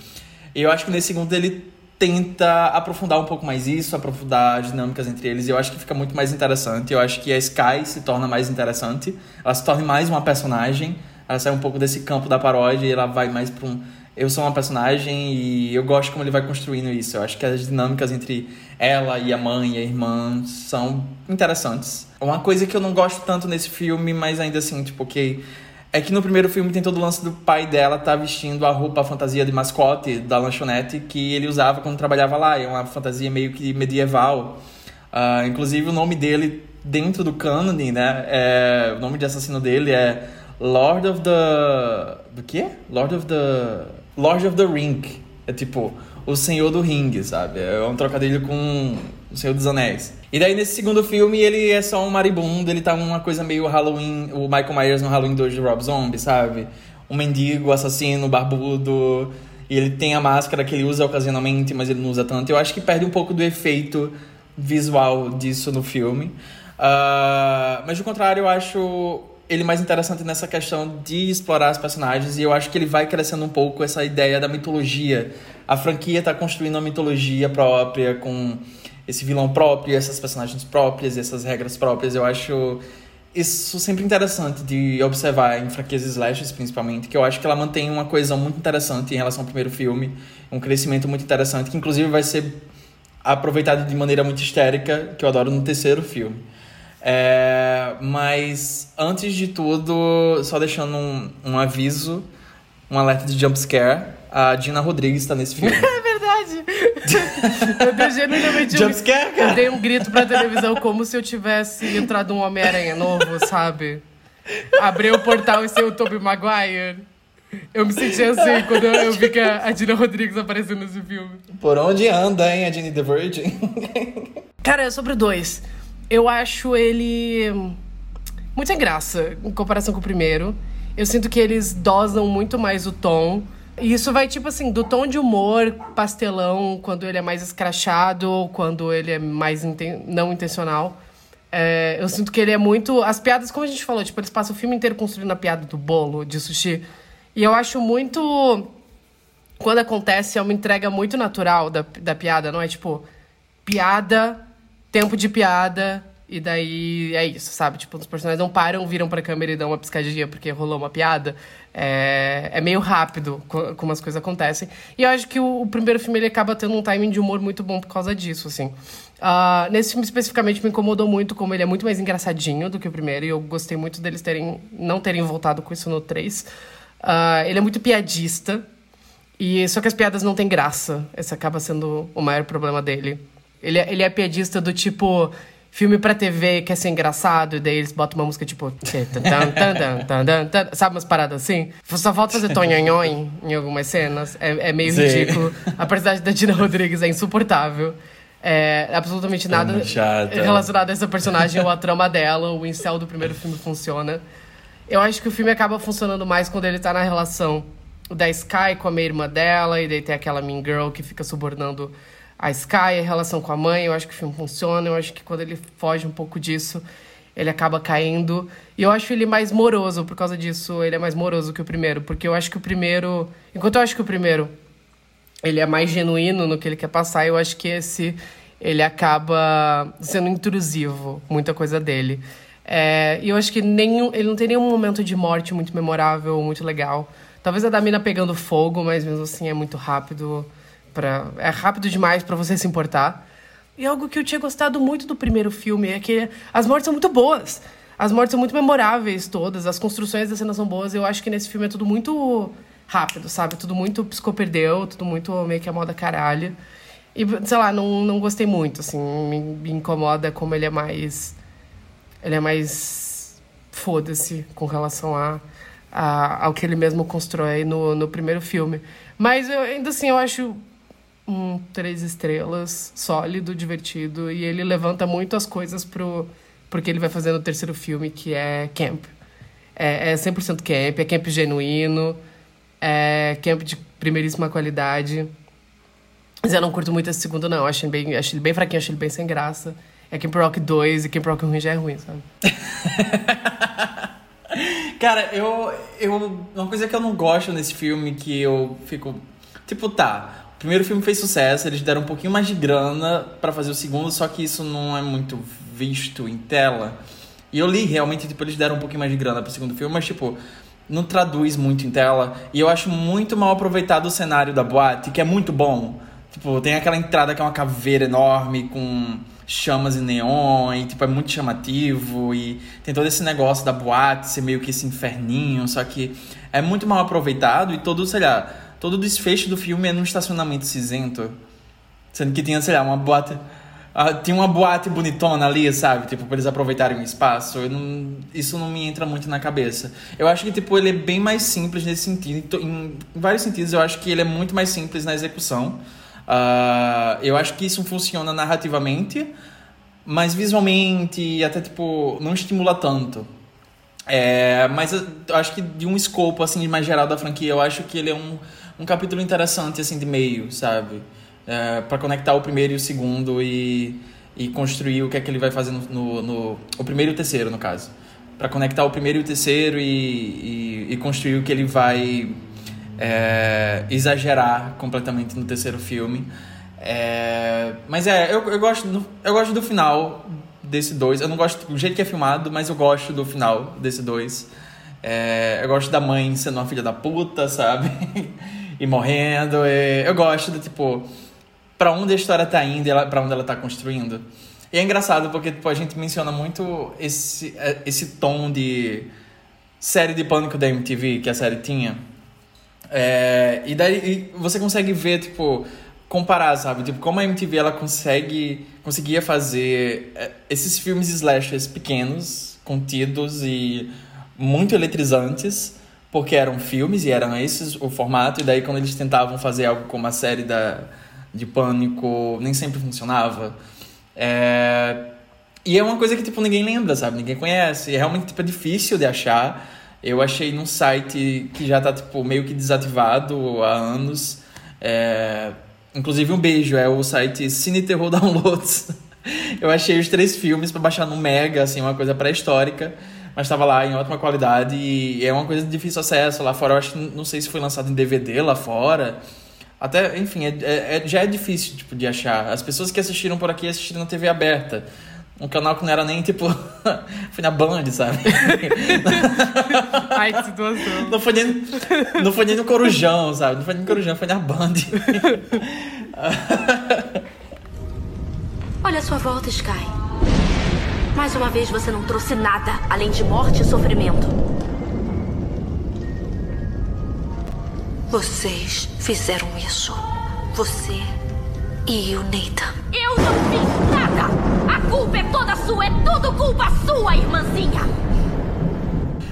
E eu acho que nesse segundo ele tenta aprofundar um pouco mais isso, aprofundar as dinâmicas entre eles, e eu acho que fica muito mais interessante. Eu acho que a Sky se torna mais interessante, ela se torna mais uma personagem, ela sai um pouco desse campo da paródia e ela vai mais para um. Eu sou uma personagem e eu gosto como ele vai construindo isso. Eu acho que as dinâmicas entre ela e a mãe e a irmã são interessantes. Uma coisa que eu não gosto tanto nesse filme, mas ainda assim, tipo, ok é que no primeiro filme tem todo o lance do pai dela tá vestindo a roupa, a fantasia de mascote da lanchonete que ele usava quando trabalhava lá. É uma fantasia meio que medieval. Uh, inclusive o nome dele dentro do canon, né? É, o nome de assassino dele é Lord of the. Do quê? Lord of the. Lord of the Ring. É tipo, o Senhor do Ring, sabe? É um trocadilho com o Senhor dos Anéis. E daí nesse segundo filme ele é só um maribundo, ele tá uma coisa meio Halloween, o Michael Myers no Halloween 2 de Rob Zombie, sabe? Um mendigo, assassino, barbudo, e ele tem a máscara que ele usa ocasionalmente, mas ele não usa tanto. Eu acho que perde um pouco do efeito visual disso no filme. Uh, mas do contrário, eu acho ele mais interessante nessa questão de explorar os personagens e eu acho que ele vai crescendo um pouco essa ideia da mitologia. A franquia está construindo uma mitologia própria com esse vilão próprio, essas personagens próprias, essas regras próprias. Eu acho isso sempre interessante de observar em franquias slashes, principalmente, que eu acho que ela mantém uma coisa muito interessante em relação ao primeiro filme, um crescimento muito interessante, que inclusive vai ser aproveitado de maneira muito histérica, que eu adoro no terceiro filme. É, mas, antes de tudo, só deixando um, um aviso, um alerta de jumpscare, a Dina Rodrigues está nesse filme. eu dei genuinamente um, scare, eu dei um grito pra televisão como se eu tivesse entrado um Homem-Aranha novo, sabe? Abri o portal e ser o Tobey Maguire. Eu me senti assim quando eu vi que a Dina Rodrigues apareceu nesse filme. Por onde anda, hein, a Jenny the Virgin? Cara, é sobre dois. Eu acho ele muito sem graça em comparação com o primeiro. Eu sinto que eles dosam muito mais o tom. Isso vai, tipo assim, do tom de humor pastelão, quando ele é mais escrachado, quando ele é mais inten não intencional. É, eu sinto que ele é muito. As piadas, como a gente falou, tipo, eles passam o filme inteiro construindo a piada do bolo de sushi. E eu acho muito. Quando acontece, é uma entrega muito natural da, da piada, não é tipo, piada tempo de piada. E daí é isso, sabe? Tipo, os personagens não param, viram pra câmera e dão uma piscadinha porque rolou uma piada. É, é meio rápido como as coisas acontecem. E eu acho que o, o, primeiro filme ele acaba tendo um timing de humor muito bom por causa disso, assim. Uh, nesse filme especificamente me incomodou muito como ele é muito mais engraçadinho do que o primeiro. E eu gostei muito deles terem não terem voltado com isso no 3. Uh, ah, ele é muito piadista. E só que as piadas não têm graça. Esse acaba sendo o maior problema dele. Ele é, ele é piadista do tipo filme pra TV quer ser engraçado, e daí eles botam uma música tipo. sabe umas paradas assim? Só falta fazer tonhonhon em algumas cenas. É, é meio Sim. ridículo. A personagem da Dina Rodrigues é insuportável. É, absolutamente nada relacionado a essa personagem ou a trama dela. O incel do primeiro filme funciona. Eu acho que o filme acaba funcionando mais quando ele tá na relação da Sky com a meia irmã dela, e daí tem aquela Mean Girl que fica subornando a Sky, a relação com a mãe, eu acho que o filme funciona, eu acho que quando ele foge um pouco disso, ele acaba caindo. E eu acho ele mais moroso, por causa disso, ele é mais moroso que o primeiro, porque eu acho que o primeiro, enquanto eu acho que o primeiro ele é mais genuíno no que ele quer passar, eu acho que esse ele acaba sendo intrusivo, muita coisa dele. É, e eu acho que nenhum, ele não tem nenhum momento de morte muito memorável, muito legal. Talvez a da mina pegando fogo, mas mesmo assim é muito rápido é rápido demais para você se importar. E algo que eu tinha gostado muito do primeiro filme é que as mortes são muito boas. As mortes são muito memoráveis todas, as construções das cenas são boas. Eu acho que nesse filme é tudo muito rápido, sabe? Tudo muito psicoperdeu, tudo muito meio que a moda caralho. E, sei lá, não, não gostei muito, assim. Me, me incomoda como ele é mais... Ele é mais... Foda-se com relação a, a, ao que ele mesmo constrói no, no primeiro filme. Mas eu, ainda assim, eu acho um três estrelas, sólido, divertido, e ele levanta muito as coisas pro porque ele vai fazer no terceiro filme, que é camp. É, é 100% camp, é camp genuíno, é camp de primeiríssima qualidade. Mas eu não curto muito esse segundo, não. Acho ele bem, acho ele bem fraquinho, acho ele bem sem graça. É Camp Rock 2 e Camp Rock ruim já é ruim, sabe? Cara, eu, eu. Uma coisa que eu não gosto nesse filme que eu fico. Tipo, tá. O primeiro filme fez sucesso, eles deram um pouquinho mais de grana para fazer o segundo, só que isso não é muito visto em tela. E eu li realmente, tipo, eles deram um pouquinho mais de grana pro segundo filme, mas, tipo, não traduz muito em tela. E eu acho muito mal aproveitado o cenário da boate, que é muito bom. Tipo, tem aquela entrada que é uma caveira enorme com chamas e neon, e tipo, é muito chamativo, e tem todo esse negócio da boate ser meio que esse inferninho, só que é muito mal aproveitado e todo, sei lá, todo o desfecho do filme é num estacionamento cinzento. Sendo que tinha, sei lá, uma boate. Uh, tinha uma boate bonitona ali, sabe? Tipo, pra eles aproveitarem o espaço. Não, isso não me entra muito na cabeça. Eu acho que, tipo, ele é bem mais simples nesse sentido. Em vários sentidos, eu acho que ele é muito mais simples na execução. Uh, eu acho que isso funciona narrativamente, mas visualmente até, tipo, não estimula tanto. É, mas eu acho que de um escopo, assim, mais geral da franquia, eu acho que ele é um um capítulo interessante, assim, de meio, sabe? É, para conectar o primeiro e o segundo e, e construir o que é que ele vai fazer no, no, no o primeiro e o terceiro, no caso. Para conectar o primeiro e o terceiro e, e, e construir o que ele vai é, exagerar completamente no terceiro filme. É, mas é, eu, eu, gosto do, eu gosto do final desse dois. Eu não gosto do jeito que é filmado, mas eu gosto do final desse dois. É, eu gosto da mãe sendo uma filha da puta, sabe? e morrendo. E eu gosto do tipo, para onde a história tá indo e para onde ela tá construindo. E é engraçado porque tipo, a gente menciona muito esse, é, esse tom de série de pânico da MTV que a série tinha. É, e daí você consegue ver, tipo, comparar, sabe? Tipo, como a MTV ela consegue, conseguia fazer é, esses filmes slashers pequenos, contidos e muito eletrizantes porque eram filmes e eram esses o formato, e daí quando eles tentavam fazer algo como a série da, de Pânico, nem sempre funcionava. É... E é uma coisa que, tipo, ninguém lembra, sabe? Ninguém conhece. E é realmente, tipo, é difícil de achar. Eu achei num site que já tá, tipo, meio que desativado há anos. É... Inclusive, um beijo, é o site Cine Terror Downloads. Eu achei os três filmes para baixar no Mega, assim, uma coisa pré-histórica mas estava lá em ótima qualidade e é uma coisa de difícil acesso lá fora. Eu acho que não sei se foi lançado em DVD lá fora, Até, enfim, é, é, é, já é difícil tipo, de achar. As pessoas que assistiram por aqui assistiram na TV aberta. Um canal que não era nem, tipo... foi na Band, sabe? Ai, que situação. Não foi, nem, não foi nem no Corujão, sabe? Não foi nem no Corujão, foi na Band. Olha a sua volta, Sky. Mais uma vez você não trouxe nada além de morte e sofrimento. Vocês fizeram isso. Você e o Nathan. Eu não fiz nada! A culpa é toda sua! É tudo culpa sua, irmãzinha!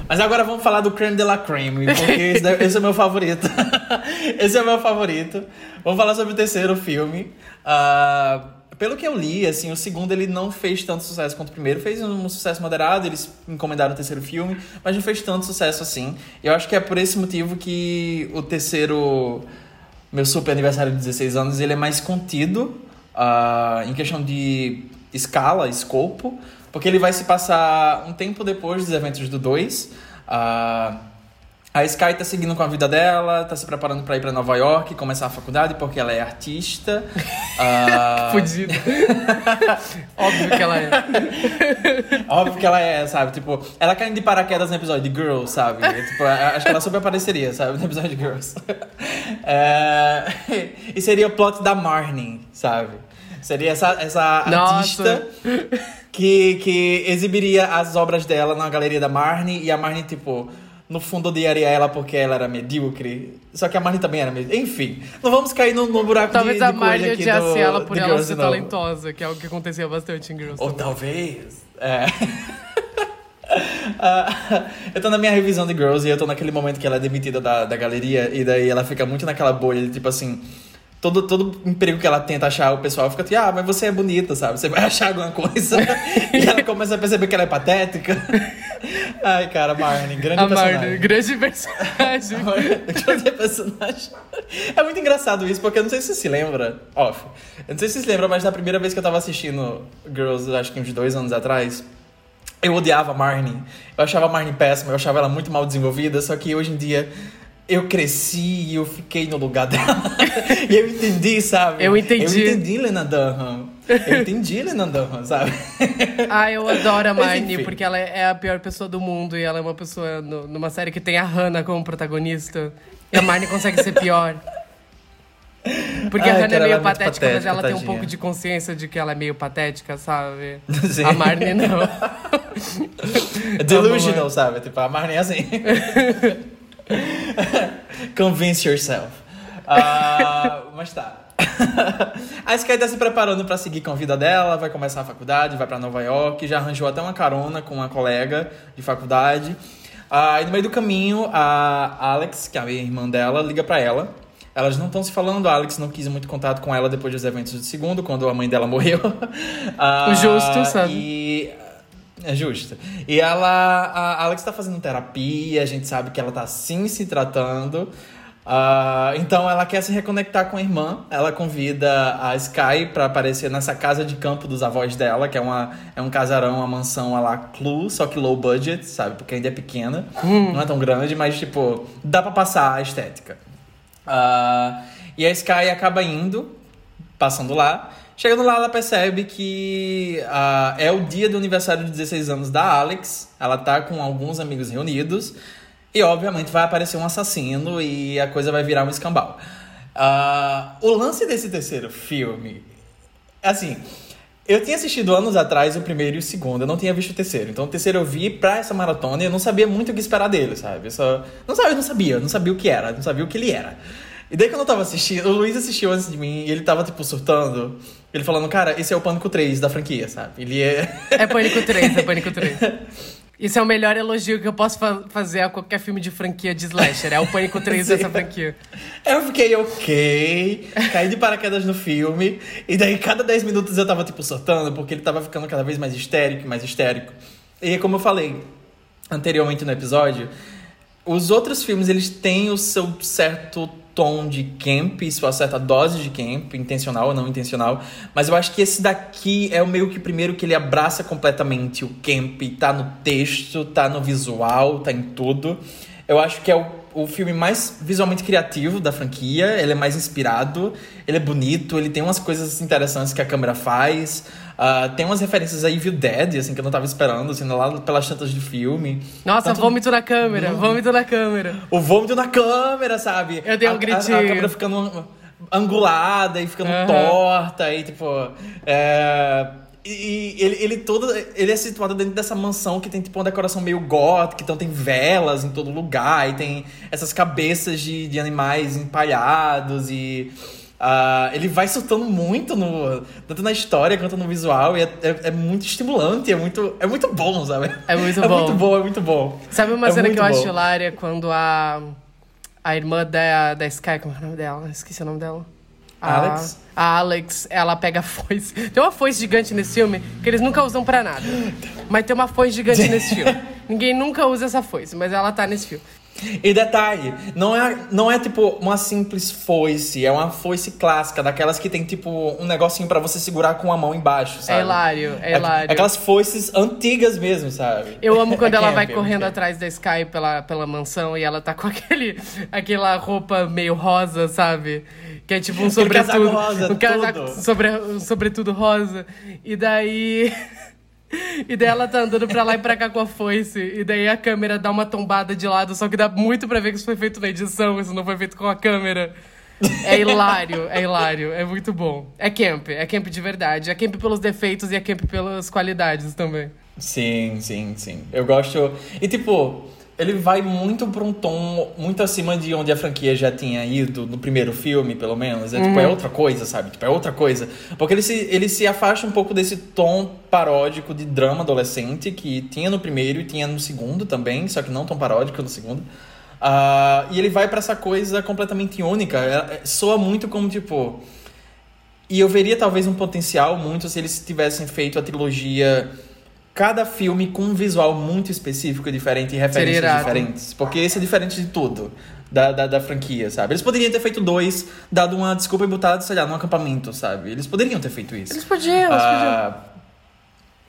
Mas agora vamos falar do creme de la creme, porque esse, esse é o meu favorito. esse é o meu favorito. Vamos falar sobre o terceiro filme. Uh, pelo que eu li, assim, o segundo ele não fez tanto sucesso quanto o primeiro. Fez um sucesso moderado, eles encomendaram o terceiro filme, mas não fez tanto sucesso assim. Eu acho que é por esse motivo que o terceiro, meu super aniversário de 16 anos, ele é mais contido uh, em questão de escala, escopo, porque ele vai se passar um tempo depois dos eventos do 2. Uh, a Sky tá seguindo com a vida dela, tá se preparando para ir para Nova York, começar a faculdade, porque ela é artista. uh... Fudida. Óbvio que ela é. Óbvio que ela é, sabe? Tipo, ela caindo de paraquedas no episódio de Girls, sabe? Tipo, acho que ela super apareceria, sabe? No episódio de Girls. É... E seria o plot da Marnie, sabe? Seria essa, essa artista que, que exibiria as obras dela na galeria da Marnie e a Marnie, tipo no fundo odiaria ela porque ela era medíocre. Só que a Marnie também era medíocre. Enfim, não vamos cair no, no buraco talvez de, de a Marnie odiasse ela por ela ser talentosa, que é algo que acontecia bastante em Girls. Ou talvez... É... Uh, eu tô na minha revisão de Girls e eu tô naquele momento que ela é demitida da, da galeria e daí ela fica muito naquela bolha de tipo assim todo, todo emprego que ela tenta achar, o pessoal fica tipo, ah, mas você é bonita, sabe? Você vai achar alguma coisa. e ela começa a perceber que ela é patética. Ai, cara, Marnie, grande a personagem. Marnie, grande personagem. grande personagem. É muito engraçado isso, porque eu não sei se você se lembra, off. Eu não sei se você se lembra, mas na primeira vez que eu tava assistindo Girls, acho que uns dois anos atrás, eu odiava a Marnie. Eu achava a Marnie péssima, eu achava ela muito mal desenvolvida, só que hoje em dia eu cresci e eu fiquei no lugar dela. e eu entendi, sabe? Eu entendi. Eu entendi Lena Dunham. Eu entendi Lena Dunham, sabe? ah, eu adoro a Marnie, porque ela é a pior pessoa do mundo e ela é uma pessoa no, numa série que tem a Hannah como protagonista. E a Marnie consegue ser pior. Porque Ai, a Hannah é meio é patética, patética, mas ela tadinha. tem um pouco de consciência de que ela é meio patética, sabe? Sim. A Marnie não. Delusional, sabe? Tipo, a Marnie é assim. Convince yourself. Uh, mas tá. a Sky tá se preparando para seguir com a vida dela, vai começar a faculdade, vai para Nova York, já arranjou até uma carona com uma colega de faculdade. E no meio do caminho, a Alex, que é a irmã dela, liga para ela. Elas não estão se falando, a Alex não quis muito contato com ela depois dos eventos do segundo, quando a mãe dela morreu. Uh, Justo, sabe? E é justo. E ela, a Alex tá fazendo terapia, a gente sabe que ela tá sim se tratando. Uh, então ela quer se reconectar com a irmã. Ela convida a Sky para aparecer nessa casa de campo dos avós dela, que é, uma, é um casarão, uma mansão lá Clue, só que low budget, sabe? Porque ainda é pequena, hum. não é tão grande, mas tipo, dá para passar a estética. Uh, e a Sky acaba indo, passando lá. Chegando lá, ela percebe que uh, é o dia do aniversário de 16 anos da Alex. Ela tá com alguns amigos reunidos. E, obviamente, vai aparecer um assassino e a coisa vai virar um escambau. Uh, o lance desse terceiro filme... Assim, eu tinha assistido anos atrás o primeiro e o segundo. Eu não tinha visto o terceiro. Então, o terceiro eu vi pra essa maratona e eu não sabia muito o que esperar dele, sabe? Eu só... Não sabia, eu não sabia. Eu não sabia o que era. Não sabia o que ele era. E daí quando eu tava assistindo, o Luiz assistiu antes de mim e ele tava, tipo, surtando. Ele falando, cara, esse é o Pânico 3 da franquia, sabe? Ele é. É Pânico 3, é Pânico 3. Isso é o melhor elogio que eu posso fa fazer a qualquer filme de franquia de slasher. É o Pânico 3 dessa franquia. Eu fiquei ok, caí de paraquedas no filme. E daí, cada 10 minutos eu tava, tipo, surtando, porque ele tava ficando cada vez mais histérico, mais histérico. E como eu falei anteriormente no episódio, os outros filmes, eles têm o seu certo tom de camp, sua certa dose de camp, intencional ou não intencional. Mas eu acho que esse daqui é o meio que primeiro que ele abraça completamente o camp, tá no texto, tá no visual, tá em tudo. Eu acho que é o, o filme mais visualmente criativo da franquia. Ele é mais inspirado, ele é bonito, ele tem umas coisas interessantes que a câmera faz. Uh, tem umas referências a Evil Dead, assim, que eu não tava esperando, assim, lá pelas tantas de filme. Nossa, Tanto... vômito na câmera, hum. vômito na câmera. O vômito na câmera, sabe? Eu dei um a, gritinho. A, a câmera ficando angulada e ficando uhum. torta e, tipo... É e ele, ele todo. Ele é situado dentro dessa mansão que tem tipo uma decoração meio gótica, então tem velas em todo lugar, e tem essas cabeças de, de animais empalhados e. Uh, ele vai soltando muito no, tanto na história quanto no visual e é, é, é, muito estimulante, é muito, é muito bom, sabe? É muito é bom. É muito bom, é muito bom. Sabe uma é cena que eu bom. acho hilária quando a, a irmã da, da Sky, como é o nome dela? Esqueci o nome dela. Alex? A Alex, ela pega a foice. Tem uma foice gigante nesse filme que eles nunca usam para nada. Mas tem uma foice gigante nesse filme. Ninguém nunca usa essa foice, mas ela tá nesse filme. E detalhe, não é, não é tipo uma simples foice, é uma foice clássica, daquelas que tem tipo um negocinho para você segurar com a mão embaixo, sabe? É hilário, é hilário. Aquelas foices antigas mesmo, sabe? Eu amo quando é ela camp, vai correndo atrás da Sky pela, pela mansão e ela tá com aquele, aquela roupa meio rosa, sabe? Que é tipo um sobretudo. Rosa, um casaco sobre, um sobretudo rosa. E daí. E daí ela tá andando pra lá e pra cá com a foice. E daí a câmera dá uma tombada de lado, só que dá muito pra ver que isso foi feito na edição, isso não foi feito com a câmera. É hilário, é hilário, é muito bom. É camp, é camp de verdade. É camp pelos defeitos e é camp pelas qualidades também. Sim, sim, sim. Eu gosto. E tipo, ele vai muito para um tom muito acima de onde a franquia já tinha ido no primeiro filme, pelo menos. É, uhum. tipo, é uhum. outra coisa, sabe? Tipo, é outra coisa. Porque ele se, ele se afasta um pouco desse tom paródico de drama adolescente que tinha no primeiro e tinha no segundo também, só que não tão paródico no segundo. Uh, e ele vai para essa coisa completamente única. É, é, soa muito como, tipo... E eu veria talvez um potencial muito se eles tivessem feito a trilogia cada filme com um visual muito específico, diferente e referências diferentes. Porque esse é diferente de tudo da, da, da, franquia, sabe? Eles poderiam ter feito dois, dado uma desculpa e botado, sei lá, num acampamento, sabe? Eles poderiam ter feito isso. Eles podiam, eles ah, podiam.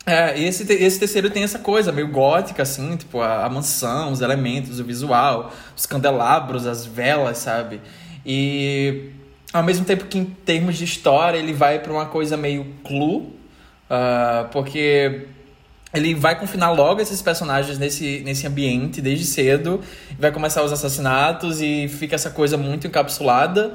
É, esse, esse terceiro tem essa coisa meio gótica, assim, tipo, a, a mansão, os elementos, o visual, os candelabros, as velas, sabe? E ao mesmo tempo que em termos de história ele vai para uma coisa meio clue, uh, porque ele vai confinar logo esses personagens nesse, nesse ambiente desde cedo, vai começar os assassinatos e fica essa coisa muito encapsulada.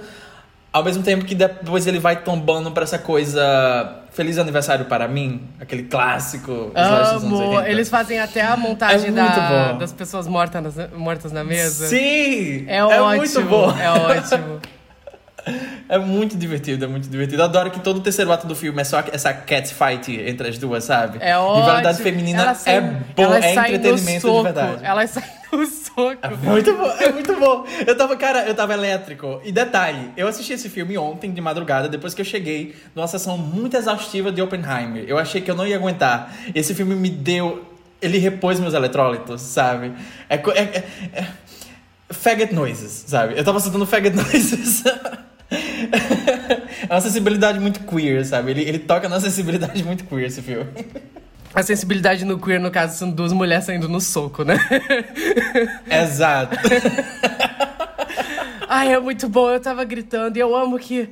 Ao mesmo tempo que depois ele vai tombando para essa coisa Feliz Aniversário para mim, aquele clássico. Amo! Eles fazem até a montagem é da, das pessoas mortas, mortas na mesa. Sim! É, é ótimo! Muito bom. É ótimo. É muito divertido, é muito divertido. Eu adoro que todo o terceiro ato do filme é só essa cat fight entre as duas, sabe? É ótimo. Rivalidade feminina sai, é bom, é entretenimento de verdade. Elas saem no soco. É muito bom, é muito bom. Eu tava, cara, eu tava elétrico. E detalhe, eu assisti esse filme ontem, de madrugada, depois que eu cheguei numa sessão muito exaustiva de Oppenheimer. Eu achei que eu não ia aguentar. Esse filme me deu... Ele repôs meus eletrólitos, sabe? É... é, é, é faggot noises, sabe? Eu tava soltando faggot noises. é uma sensibilidade muito queer, sabe? Ele, ele toca na sensibilidade muito queer esse filme. A sensibilidade no queer, no caso, são duas mulheres saindo no soco, né? Exato. Ai, é muito bom. Eu tava gritando e eu amo que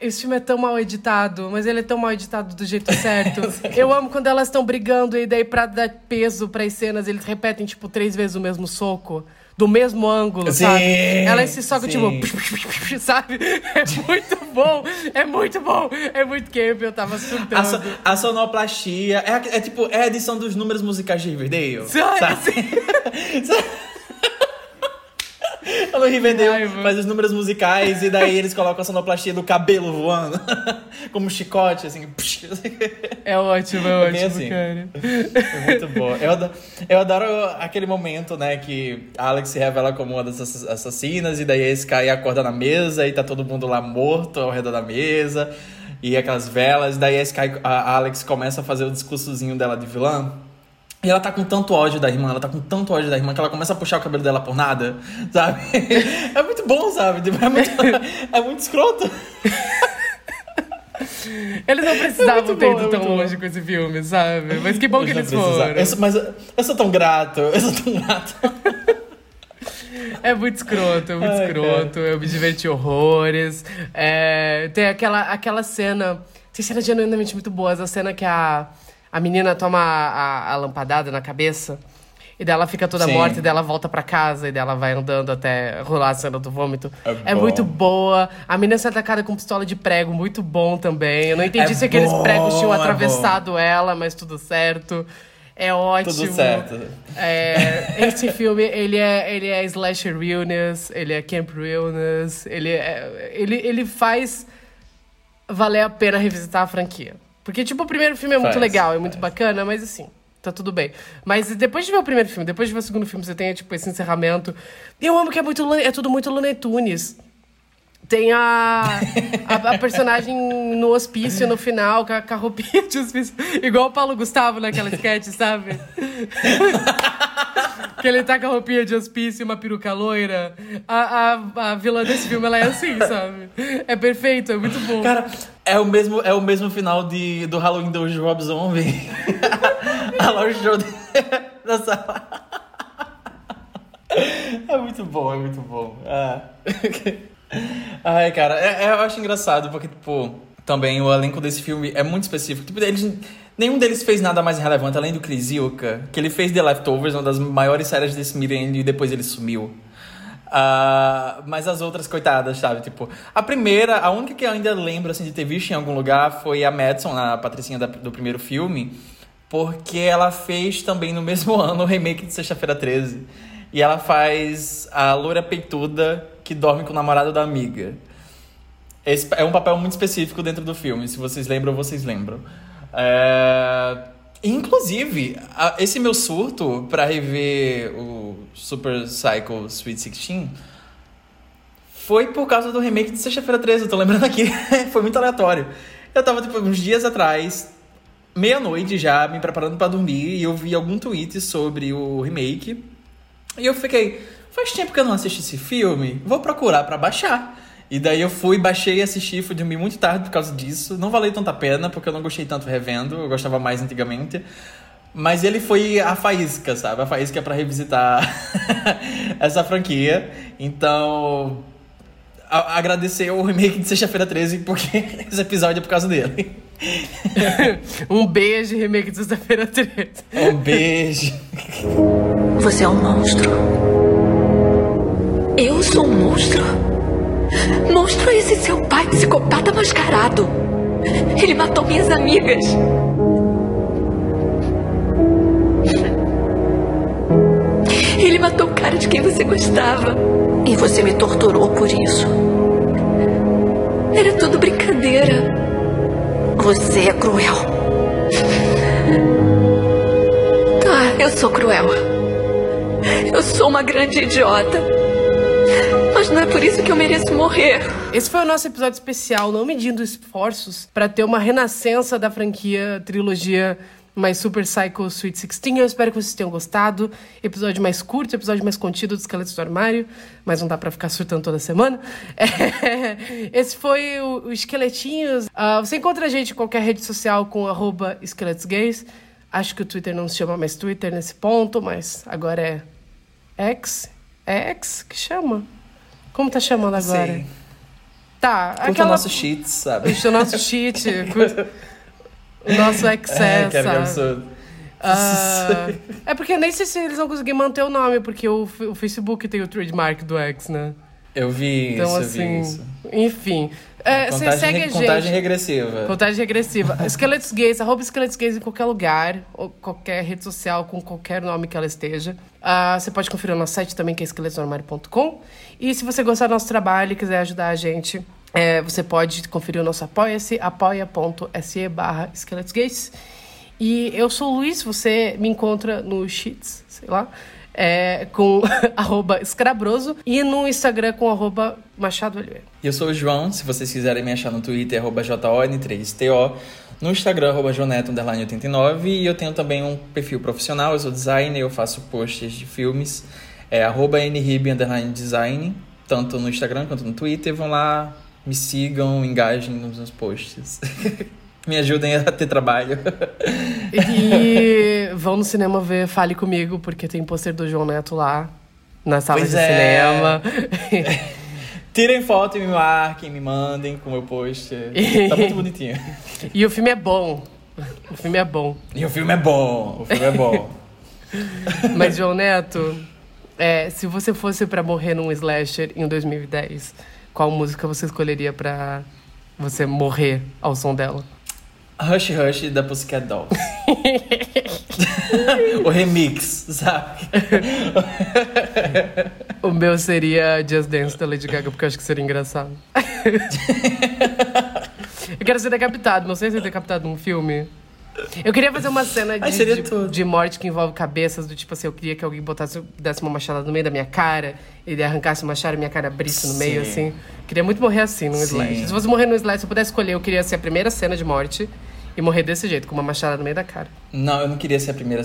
esse filme é tão mal editado, mas ele é tão mal editado do jeito certo. eu amo quando elas estão brigando e daí pra dar peso para as cenas, eles repetem, tipo, três vezes o mesmo soco do mesmo ângulo, sim, sabe? Ela se soca, tipo, sabe? É muito bom, é muito bom, é muito camp, eu tava surtando. A, so, a sonoplastia, é, é, tipo, é a edição dos números musicais de Riverdale, sabe? no Riverdale faz os números musicais e daí eles colocam a sonoplastia do cabelo voando. Como um chicote, assim. É ótimo, é, é ótimo, assim. cara. É muito bom. Eu adoro, eu adoro aquele momento, né, que Alex se revela como uma das assassinas e daí a Sky acorda na mesa e tá todo mundo lá morto ao redor da mesa. E aquelas velas, daí a, Sky, a Alex começa a fazer o discursozinho dela de vilã. E ela tá com tanto ódio da irmã, ela tá com tanto ódio da irmã que ela começa a puxar o cabelo dela por nada, sabe? É muito bom, sabe? Tipo, é muito, é muito escroto. Eles não precisavam é ter ido é tão longe com esse filme, sabe? Mas que bom eles que eles foram. Eu sou, mas eu sou tão grato, eu sou tão grato. É muito escroto, é muito Ai, escroto. Cara. Eu me diverti horrores. É, tem aquela, aquela cena. Tem cenas genuinamente muito boas. A cena que a, a menina toma a, a, a lampadada na cabeça. E dela fica toda Sim. morta, e dela volta para casa, e dela vai andando até rolar a cena do vômito. É, é muito boa. A menina é atacada com pistola de prego, muito bom também. Eu não entendi é se aqueles pregos tinham é atravessado ela, mas tudo certo. É ótimo. Tudo certo. É, esse filme, ele é, ele é slasher realness, ele é camp realness, ele, é, ele, ele faz valer a pena revisitar a franquia. Porque, tipo, o primeiro filme é muito faz, legal, é muito bacana, mas assim, tá tudo bem. Mas depois de ver o primeiro filme, depois de ver o segundo filme, você tem, tipo, esse encerramento. Eu amo que é, muito, é tudo muito Looney Tunes. Tem a, a, a, personagem no hospício no final, com a, com a roupinha de hospício. Igual o Paulo Gustavo naquela sketch, sabe? que ele tá com a roupinha de hospício e uma peruca loira. A, a, a vilã desse filme, ela é assim, sabe? É perfeito, é muito bom. Cara, é o mesmo, é o mesmo final de, do Halloween do Rob Zombie. a Laurie Strode na sala. É muito bom, é muito bom. Ah. Ai, cara, é, é, eu acho engraçado, porque, tipo, também o elenco desse filme é muito específico. Tipo, eles, nenhum deles fez nada mais relevante, além do Chris Ilka, que ele fez The Leftovers, uma das maiores séries desse milênio, e depois ele sumiu. Uh, mas as outras, coitadas, sabe? Tipo, a primeira, a única que eu ainda lembro, assim, de ter visto em algum lugar foi a Madison, a patricinha da, do primeiro filme, porque ela fez também no mesmo ano o remake de Sexta-feira 13. E ela faz a loura peituda que dorme com o namorado da amiga. Esse é um papel muito específico dentro do filme. Se vocês lembram, vocês lembram. É... Inclusive, esse meu surto para rever o Super Psycho Sweet 16 foi por causa do remake de Sexta-feira 13. Eu tô lembrando aqui. foi muito aleatório. Eu tava, tipo, uns dias atrás, meia-noite já, me preparando para dormir, e eu vi algum tweet sobre o remake. E eu fiquei, faz tempo que eu não assisti esse filme, vou procurar para baixar. E daí eu fui, baixei e assisti, fui dormir muito tarde por causa disso. Não valeu tanta pena, porque eu não gostei tanto revendo, eu gostava mais antigamente. Mas ele foi a faísca, sabe? A faísca para revisitar essa franquia. Então, a agradecer o remake de Sexta-feira 13, porque esse episódio é por causa dele. um beijo, remake de Sexta-feira 13. Um beijo. Você é um monstro. Eu sou um monstro? Monstro é esse seu pai, psicopata mascarado. Ele matou minhas amigas. Ele matou o cara de quem você gostava. E você me torturou por isso. Era tudo brincadeira. Você é cruel. Ah, eu sou cruel. Eu sou uma grande idiota. Mas não é por isso que eu mereço morrer. Esse foi o nosso episódio especial, não medindo esforços para ter uma renascença da franquia trilogia mais Super Psycho Sweet 16. Eu espero que vocês tenham gostado. Episódio mais curto, episódio mais contido do Esqueletos do Armário, mas não dá para ficar surtando toda semana. É, esse foi o, o Esqueletinhos. Uh, você encontra a gente em qualquer rede social com arroba esqueletosgays. Acho que o Twitter não se chama mais Twitter nesse ponto, mas agora é X. É X que chama? Como tá chamando agora? Sim. Tá. Curta aquela... o nosso cheat, sabe? o nosso cheat. o nosso Excel, é, sabe? absurdo. Uh, é porque nem sei se eles vão conseguir manter o nome, porque o, o Facebook tem o trademark do X, né? Eu vi então, isso, assim, eu vi assim, isso. Enfim. É, contagem, você segue a gente. Contagem regressiva. Contagem regressiva. Esqueletos Gays, arroba Esqueletos Gays em qualquer lugar, ou qualquer rede social, com qualquer nome que ela esteja. Uh, você pode conferir o nosso site também, que é esqueletosnormário.com. E se você gostar do nosso trabalho e quiser ajudar a gente, é, você pode conferir o nosso apoia-se, apoia.se barra esqueletosgays. E eu sou o Luiz, você me encontra no Cheats, sei lá é, com arroba escrabroso e no Instagram com arroba Machado eu sou o João, se vocês quiserem me achar no Twitter, arroba JON3TO, no Instagram, arroba Joneto89, e eu tenho também um perfil profissional, eu sou designer, eu faço posts de filmes, é arroba design, tanto no Instagram quanto no Twitter, vão lá, me sigam, engajem nos meus posts. Me ajudem a ter trabalho. E vão no cinema ver Fale Comigo, porque tem pôster do João Neto lá. na sala Pois de é. cinema. Tirem foto e me marquem, me mandem com o meu post. Tá muito bonitinho. e o filme é bom. O filme é bom. E o filme é bom, o filme é bom. Mas, João Neto, é, se você fosse pra morrer num slasher em 2010, qual música você escolheria pra você morrer ao som dela? Hush Hush da Pussycat Dolls. o remix, sabe? O meu seria Just Dance da Lady Gaga, porque eu acho que seria engraçado. eu quero ser decapitado, não sei se ser decapitado num filme. Eu queria fazer uma cena de, de, de morte que envolve cabeças, do tipo assim, eu queria que alguém botasse, desse uma machada no meio da minha cara, ele arrancasse o machado e minha cara abrisse no meio, Sim. assim. Queria muito morrer assim num Sim. slash. Se fosse morrer num slash, se eu pudesse escolher, eu queria ser a primeira cena de morte e morrer desse jeito, com uma machada no meio da cara. Não, eu não queria ser a primeira.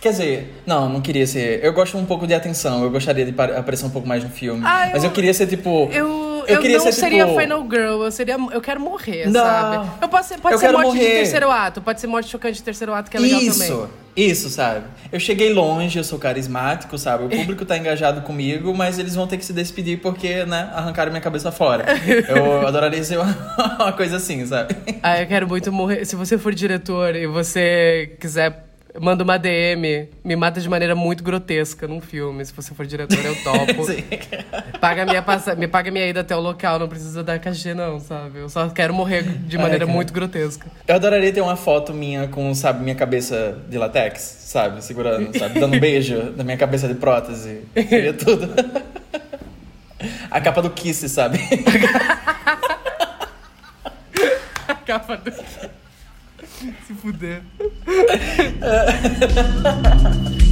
Quer dizer, não, não queria ser. Eu gosto um pouco de atenção, eu gostaria de pa- aparecer um pouco mais no filme. Ah, Mas eu- eu queria ser tipo. Eu, Eu eu, queria não ser, seria tipo- Final Girl, eu seria. Eu quero morrer, Não. sabe? Eu posso ser, pode Eu ser morte de morrer. terceiro ato, pode ser morte chocante de terceiro ato, que é legal isso, também. Isso, sabe? Eu cheguei longe, eu sou carismático, sabe? O público tá engajado comigo, mas eles vão ter que se despedir porque, né, arrancaram minha cabeça fora. Eu adoraria ser uma, uma coisa assim, sabe? Ah, eu quero muito morrer. Se você for diretor e você quiser. Manda uma DM, me mata de maneira muito grotesca num filme. Se você for diretor, eu topo. Paga minha passa... Me paga minha ida até o local, não precisa dar cachê, não, sabe? Eu só quero morrer de Ai, maneira muito grotesca. Eu adoraria ter uma foto minha com, sabe, minha cabeça de latex, sabe? Segurando, sabe? Dando um beijo na minha cabeça de prótese. Seria tudo. A capa do Kiss, sabe? A capa do. Se fuder.